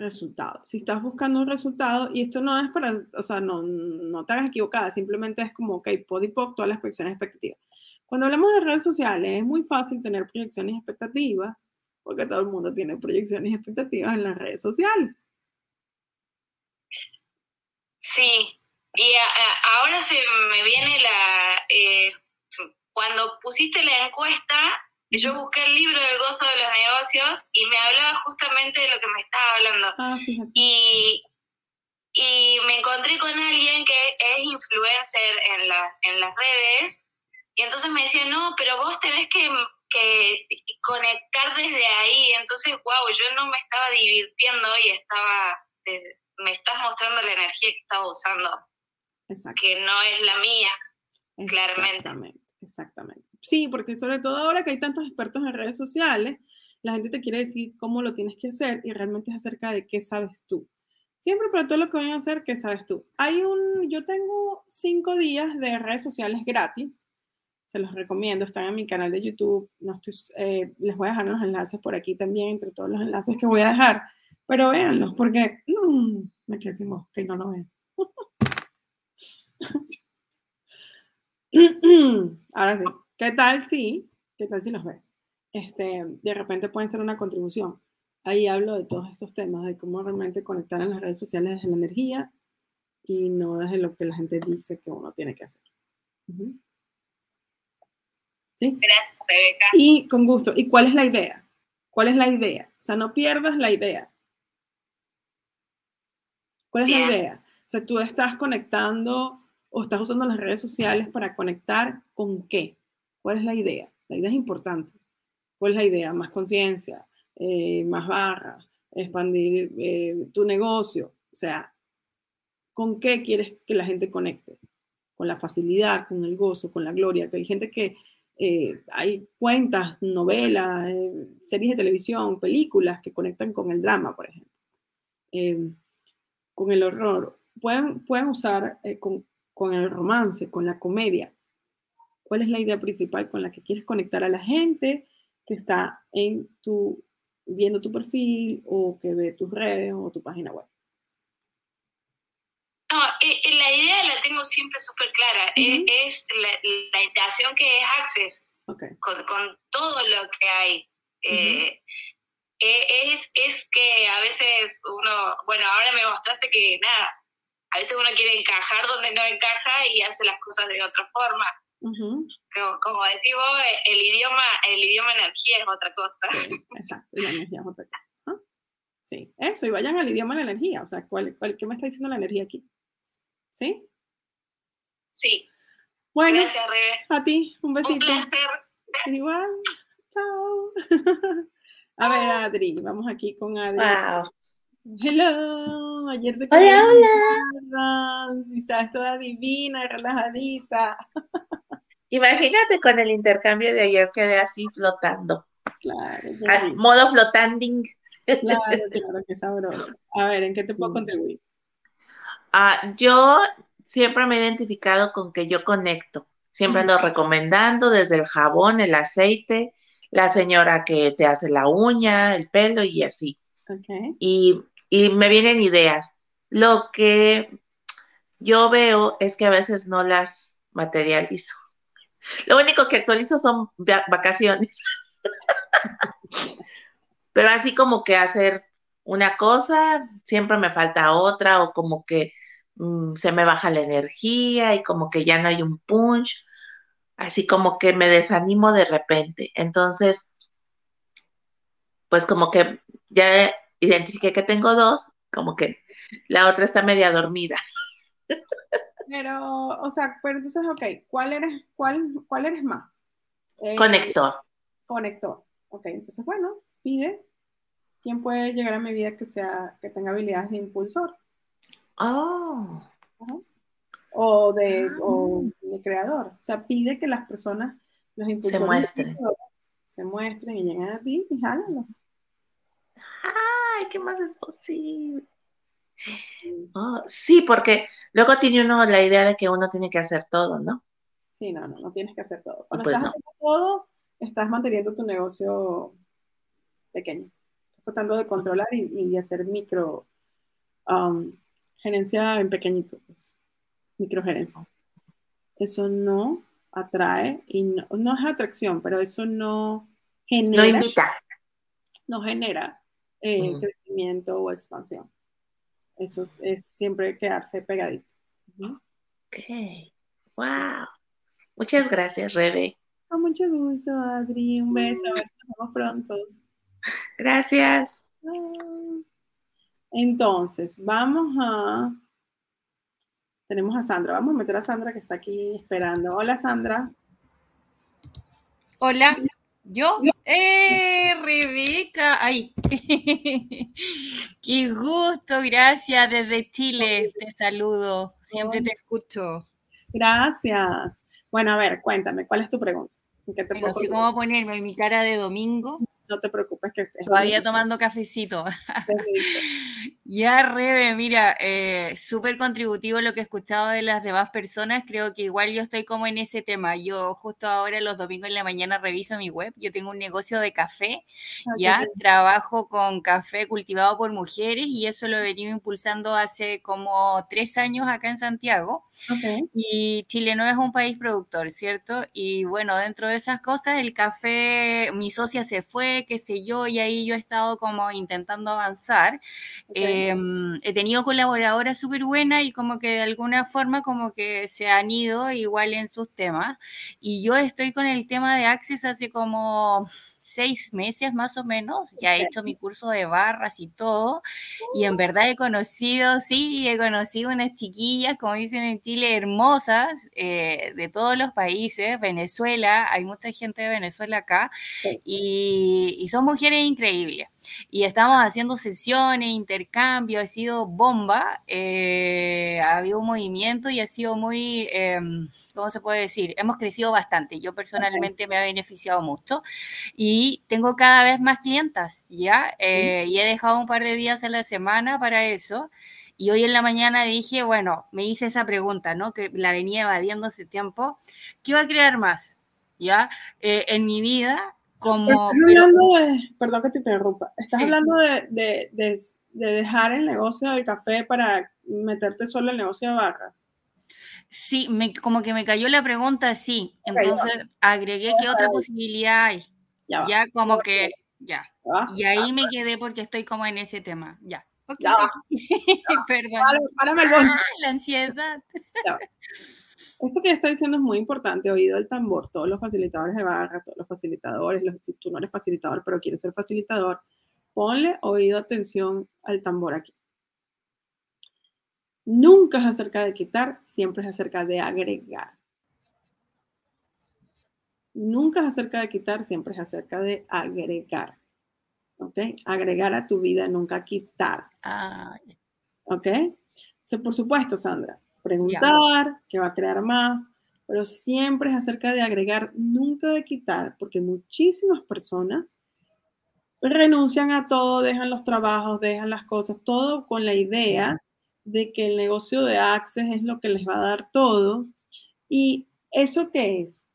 resultado. Si estás buscando un resultado, y esto no es para, o sea, no, no te hagas equivocada, simplemente es como, ok, pod y pop, todas las proyecciones expectativas. Cuando hablamos de redes sociales, es muy fácil tener proyecciones expectativas, porque todo el mundo tiene proyecciones expectativas en las redes sociales. Sí, y ahora se me viene la, eh, cuando pusiste la encuesta, yo busqué el libro del gozo de los negocios y me hablaba justamente de lo que me estaba hablando. Ah, y, y me encontré con alguien que es influencer en, la, en las redes y entonces me decía, no, pero vos tenés que, que conectar desde ahí. Entonces, wow, yo no me estaba divirtiendo y estaba, me estás mostrando la energía que estaba usando, que no es la mía, claramente. Exactamente, exactamente. Sí, porque sobre todo ahora que hay tantos expertos en redes sociales, la gente te quiere decir cómo lo tienes que hacer y realmente es acerca de qué sabes tú. Siempre para todo lo que vayan a hacer, ¿qué sabes tú? Hay un, yo tengo cinco días de redes sociales gratis. Se los recomiendo, están en mi canal de YouTube. No estoy, eh, les voy a dejar los enlaces por aquí también, entre todos los enlaces que voy a dejar. Pero véanlos, porque mm, me quedé sin que no lo ven. Ahora sí. ¿Qué tal si, qué tal si los ves? Este, de repente pueden ser una contribución. Ahí hablo de todos estos temas, de cómo realmente conectar en las redes sociales desde la energía y no desde lo que la gente dice que uno tiene que hacer. ¿Sí? Gracias, Rebeca. Y con gusto. ¿Y cuál es la idea? ¿Cuál es la idea? O sea, no pierdas la idea. ¿Cuál es la idea? O sea, tú estás conectando o estás usando las redes sociales para conectar con qué? ¿Cuál es la idea? La idea es importante. ¿Cuál es la idea? Más conciencia, eh, más barras, expandir eh, tu negocio. O sea, ¿con qué quieres que la gente conecte? Con la facilidad, con el gozo, con la gloria. Que hay gente que eh, hay cuentas, novelas, series de televisión, películas que conectan con el drama, por ejemplo. con el horror. Pueden, pueden usar con, con el romance, con la comedia, ¿Cuál es la idea principal con la que quieres conectar a la gente que está en tu, viendo tu perfil o que ve tus redes o tu página web? No, eh, eh, la idea la tengo siempre súper clara. Eh, es, la, la, intención que es Access con, todo lo que hay. es, es que a veces uno, bueno, ahora me mostraste que nada, a veces uno quiere encajar donde no encaja y hace las cosas de otra forma como, decís vos, el idioma, el idioma energía es otra cosa. exacto, la energía es otra cosa. Sí, eso, y vayan al idioma de la energía. O sea, ¿cuál, ¿qué me está diciendo la energía aquí? ¿Sí? Sí. Bueno, Gracias, Rebe. a ti, un besito. Un placer. Igual, chao. a ver, Adri, vamos aquí con Adri. Wow. Hello, ayer te Hola, hola. Si estás toda divina, relajadita. Imagínate con el intercambio de ayer quedé así flotando. Claro. modo flotanding. Claro, claro, qué sabroso. A ver, ¿en qué te puedo contribuir? Ah, yo siempre me he identificado con que yo conecto. Siempre ando recomendando desde el jabón, el aceite, la señora que te hace la uña, el pelo y así. Okay. Y, y me vienen ideas. Lo que yo veo es que a veces no las materializo. Lo único que actualizo son vacaciones. Pero así como que hacer una cosa, siempre me falta otra o como que mm, se me baja la energía y como que ya no hay un punch, así como que me desanimo de repente. Entonces, pues como que ya identifiqué que tengo dos, como que la otra está media dormida. Pero, o sea, pero entonces, ok, ¿cuál eres, cuál, cuál eres más? Eh, conector. Conector. Ok, entonces, bueno, pide quién puede llegar a mi vida que sea, que tenga habilidades de impulsor. Oh. O de, o ah. de creador. O sea, pide que las personas, los impulsores, se muestren. Se muestren y lleguen a ti y jálalos. Ay, ¿qué más es posible? Oh, sí, porque luego tiene uno la idea de que uno tiene que hacer todo, ¿no? Sí, no, no, no tienes que hacer todo. Cuando pues estás haciendo todo, estás manteniendo tu negocio pequeño. Estás tratando de controlar y, hacer micro um, gerencia en pequeñito, pues. Microgerencia. Eso no atrae y no, es atracción, pero eso no genera. No invita. No genera eh, crecimiento o expansión. Eso es, siempre quedarse pegadito. Ok. Wow. Muchas gracias, Rebe. Con mucho gusto, Adri. Un beso. Si nos vemos pronto. Gracias. Entonces, vamos a. Tenemos a Sandra. Vamos a meter a Sandra que está aquí esperando. Hola, Sandra. Hola. ¿Yo? ¡Eh, Rebeca! ¡Ay! ¡Qué gusto! Gracias desde Chile. Te saludo. Siempre te escucho. Gracias. Bueno, a ver, cuéntame, ¿cuál es tu pregunta? ¿Qué te no sé cómo ponerme mi cara de domingo no te preocupes que estés. Todavía tomando cafecito. ya, Rebe, mira, eh, súper contributivo lo que he escuchado de las demás personas. Creo que igual yo estoy como en ese tema. Yo justo ahora los domingos en la mañana reviso mi web. Yo tengo un negocio de café, ah, ya trabajo con café cultivado por mujeres y eso lo he venido impulsando hace como tres años acá en Santiago. Y Chile no es un país productor, ¿cierto? Y bueno, dentro de esas cosas, el café, mi socia se fue, qué sé yo, y ahí yo he estado como intentando avanzar. Em, he tenido colaboradoras súper buenas y como que de alguna forma como que se han ido igual en sus temas. Y yo estoy con el tema de Access hace como seis meses más o menos, ya he hecho mi curso de barras y todo, y en verdad he conocido, sí, he conocido unas chiquillas, como dicen en Chile, hermosas, eh, de todos los países, Venezuela, hay mucha gente de Venezuela acá, y, y, son mujeres increíbles. Y estamos haciendo sesiones, intercambio, ha sido bomba, eh, ha habido un movimiento y ha sido muy, em, ¿cómo se puede decir? Hemos crecido bastante, yo personalmente me ha beneficiado mucho. Y y tengo cada vez más clientas, ¿ya? Eh, y he dejado un par de días a la semana para eso. Y hoy en la mañana dije, bueno, me hice esa pregunta, ¿no? Que la venía evadiendo hace tiempo. ¿Qué va a crear más? ¿Ya? Eh, en mi vida, como... Estás hablando de, perdón que te interrumpa, estás hablando de, de, de, dejar el negocio del café para meterte solo en el negocio de barras. Sí, me, como que me cayó la pregunta, sí. Entonces agregué qué otra posibilidad hay. Ya, como que, ya. Y ahí me quedé porque estoy como en ese tema. Ya. Okay. Perdón. Párame, la ansiedad. Esto que está diciendo es muy importante, oído el tambor, todos los facilitadores de barra, todos los facilitadores, los, si tú no eres facilitador pero quieres ser facilitador, ponle oído atención al tambor aquí. Nunca es acerca de quitar, siempre es acerca de agregar nunca es acerca de quitar, siempre es acerca de agregar. ¿Ok? Agregar a tu vida, nunca quitar. ¿Ok? por supuesto, Sandra, preguntar, que va a crear más, pero siempre es acerca de agregar, nunca de quitar, porque muchísimas personas renuncian a todo, dejan los trabajos, dejan las cosas, todo con la idea de que el negocio de Access es lo que les va a dar todo. ¿Y eso qué es?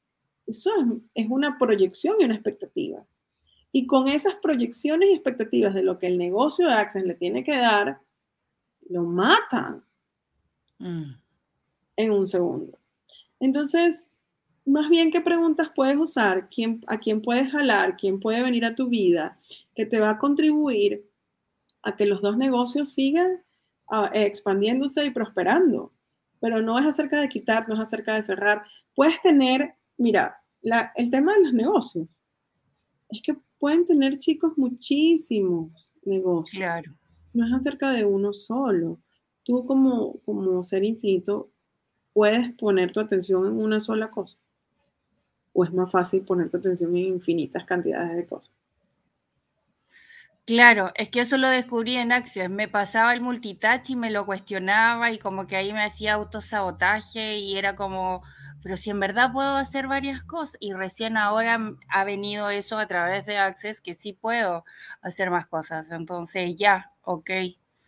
Eso es, una proyección y una expectativa. Y con esas proyecciones y expectativas de lo que el negocio de Access le tiene que dar, lo matan mm. en un segundo. Entonces, más bien, ¿qué preguntas puedes usar? ¿Quién, ¿A quién puedes jalar? ¿Quién puede venir a tu vida? Que te va a contribuir a que los dos negocios sigan ah, expandiéndose y prosperando. Pero no es acerca de quitar, no es acerca de cerrar. Puedes tener, mira, el tema de los negocios es que pueden tener chicos muchísimos negocios. Claro. No es acerca de uno solo. Tú como, como ser infinito puedes poner tu atención en una sola cosa. O es más fácil poner tu atención en infinitas cantidades de cosas. Claro, es que eso lo descubrí en Access. Me pasaba el multitouch y me lo cuestionaba y como que ahí me hacía autosabotaje y era como, pero si en verdad puedo hacer varias cosas y recién ahora ha venido eso a través de Access que sí puedo hacer más cosas. Entonces ya, ok.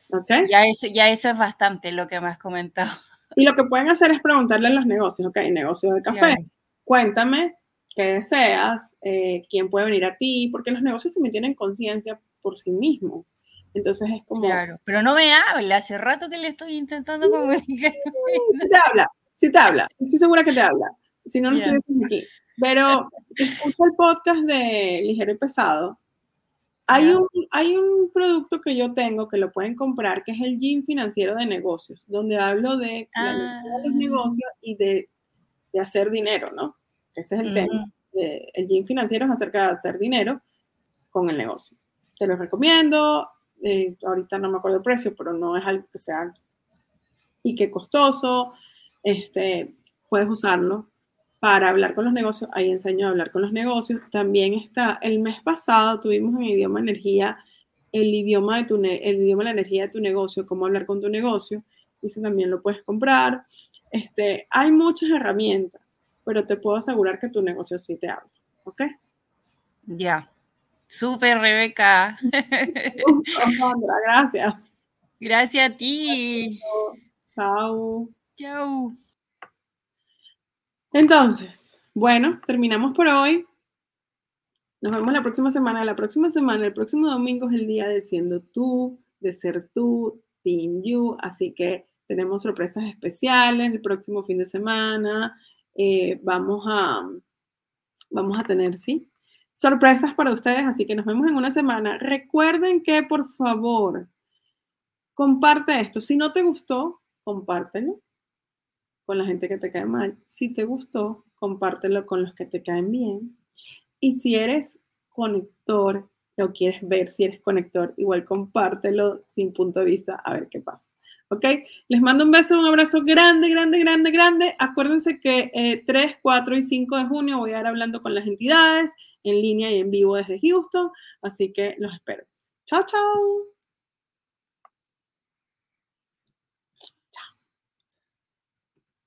okay. Ya, eso, ya eso es bastante lo que me has comentado. Y lo que pueden hacer es preguntarle a los negocios, ok, negocio de café, cuéntame qué deseas, eh, quién puede venir a ti, porque los negocios también tienen conciencia por sí mismo. Entonces es como... Claro, pero no me habla, hace rato que le estoy intentando comunicar. Sí te habla, sí te habla, estoy segura que te habla, si no, no estuvieses aquí. Pero escucha el podcast de Ligero y Pesado. Hay un, hay un producto que yo tengo que lo pueden comprar, que es el Gym Financiero de Negocios, donde hablo de ah. los negocios y de, de, hacer dinero, ¿no? Ese es el tema. el Gym Financiero es acerca de hacer dinero con el negocio te lo recomiendo. Eh, ahorita no me acuerdo el precio, pero no es algo que sea y que costoso. Este, puedes usarlo para hablar con los negocios. Ahí enseño a hablar con los negocios. También está, el mes pasado tuvimos en idioma energía el idioma de tu el idioma de la energía de tu negocio, cómo hablar con tu negocio. Ese también lo puedes comprar. Este, hay muchas herramientas, pero te puedo asegurar que tu negocio sí te habla. ¿Ok? Ya. Súper, Rebeca. Sandra, gracias. Gracias a ti. Chao. Chao. Entonces, bueno, terminamos por hoy. Nos vemos la próxima semana. La próxima semana, el próximo domingo es el día de siendo tú, de ser tú, Team You. Así que tenemos sorpresas especiales el próximo fin de semana. Eh, vamos a, vamos a tener, sí, sorpresas para ustedes, así que nos vemos en una semana. Recuerden que, por favor, comparte esto. Si no te gustó, compártelo con la gente que te cae mal. Si te gustó, compártelo con los que te caen bien. Y si eres conector, lo quieres ver, si eres conector, igual compártelo sin punto de vista, a ver qué pasa. ¿Ok? Les mando un beso, un abrazo grande, grande, grande, grande. Acuérdense que 3, eh, 4 y 5 de junio voy a ir hablando con las entidades en línea y en vivo desde Houston, así que los espero. Chao, chao.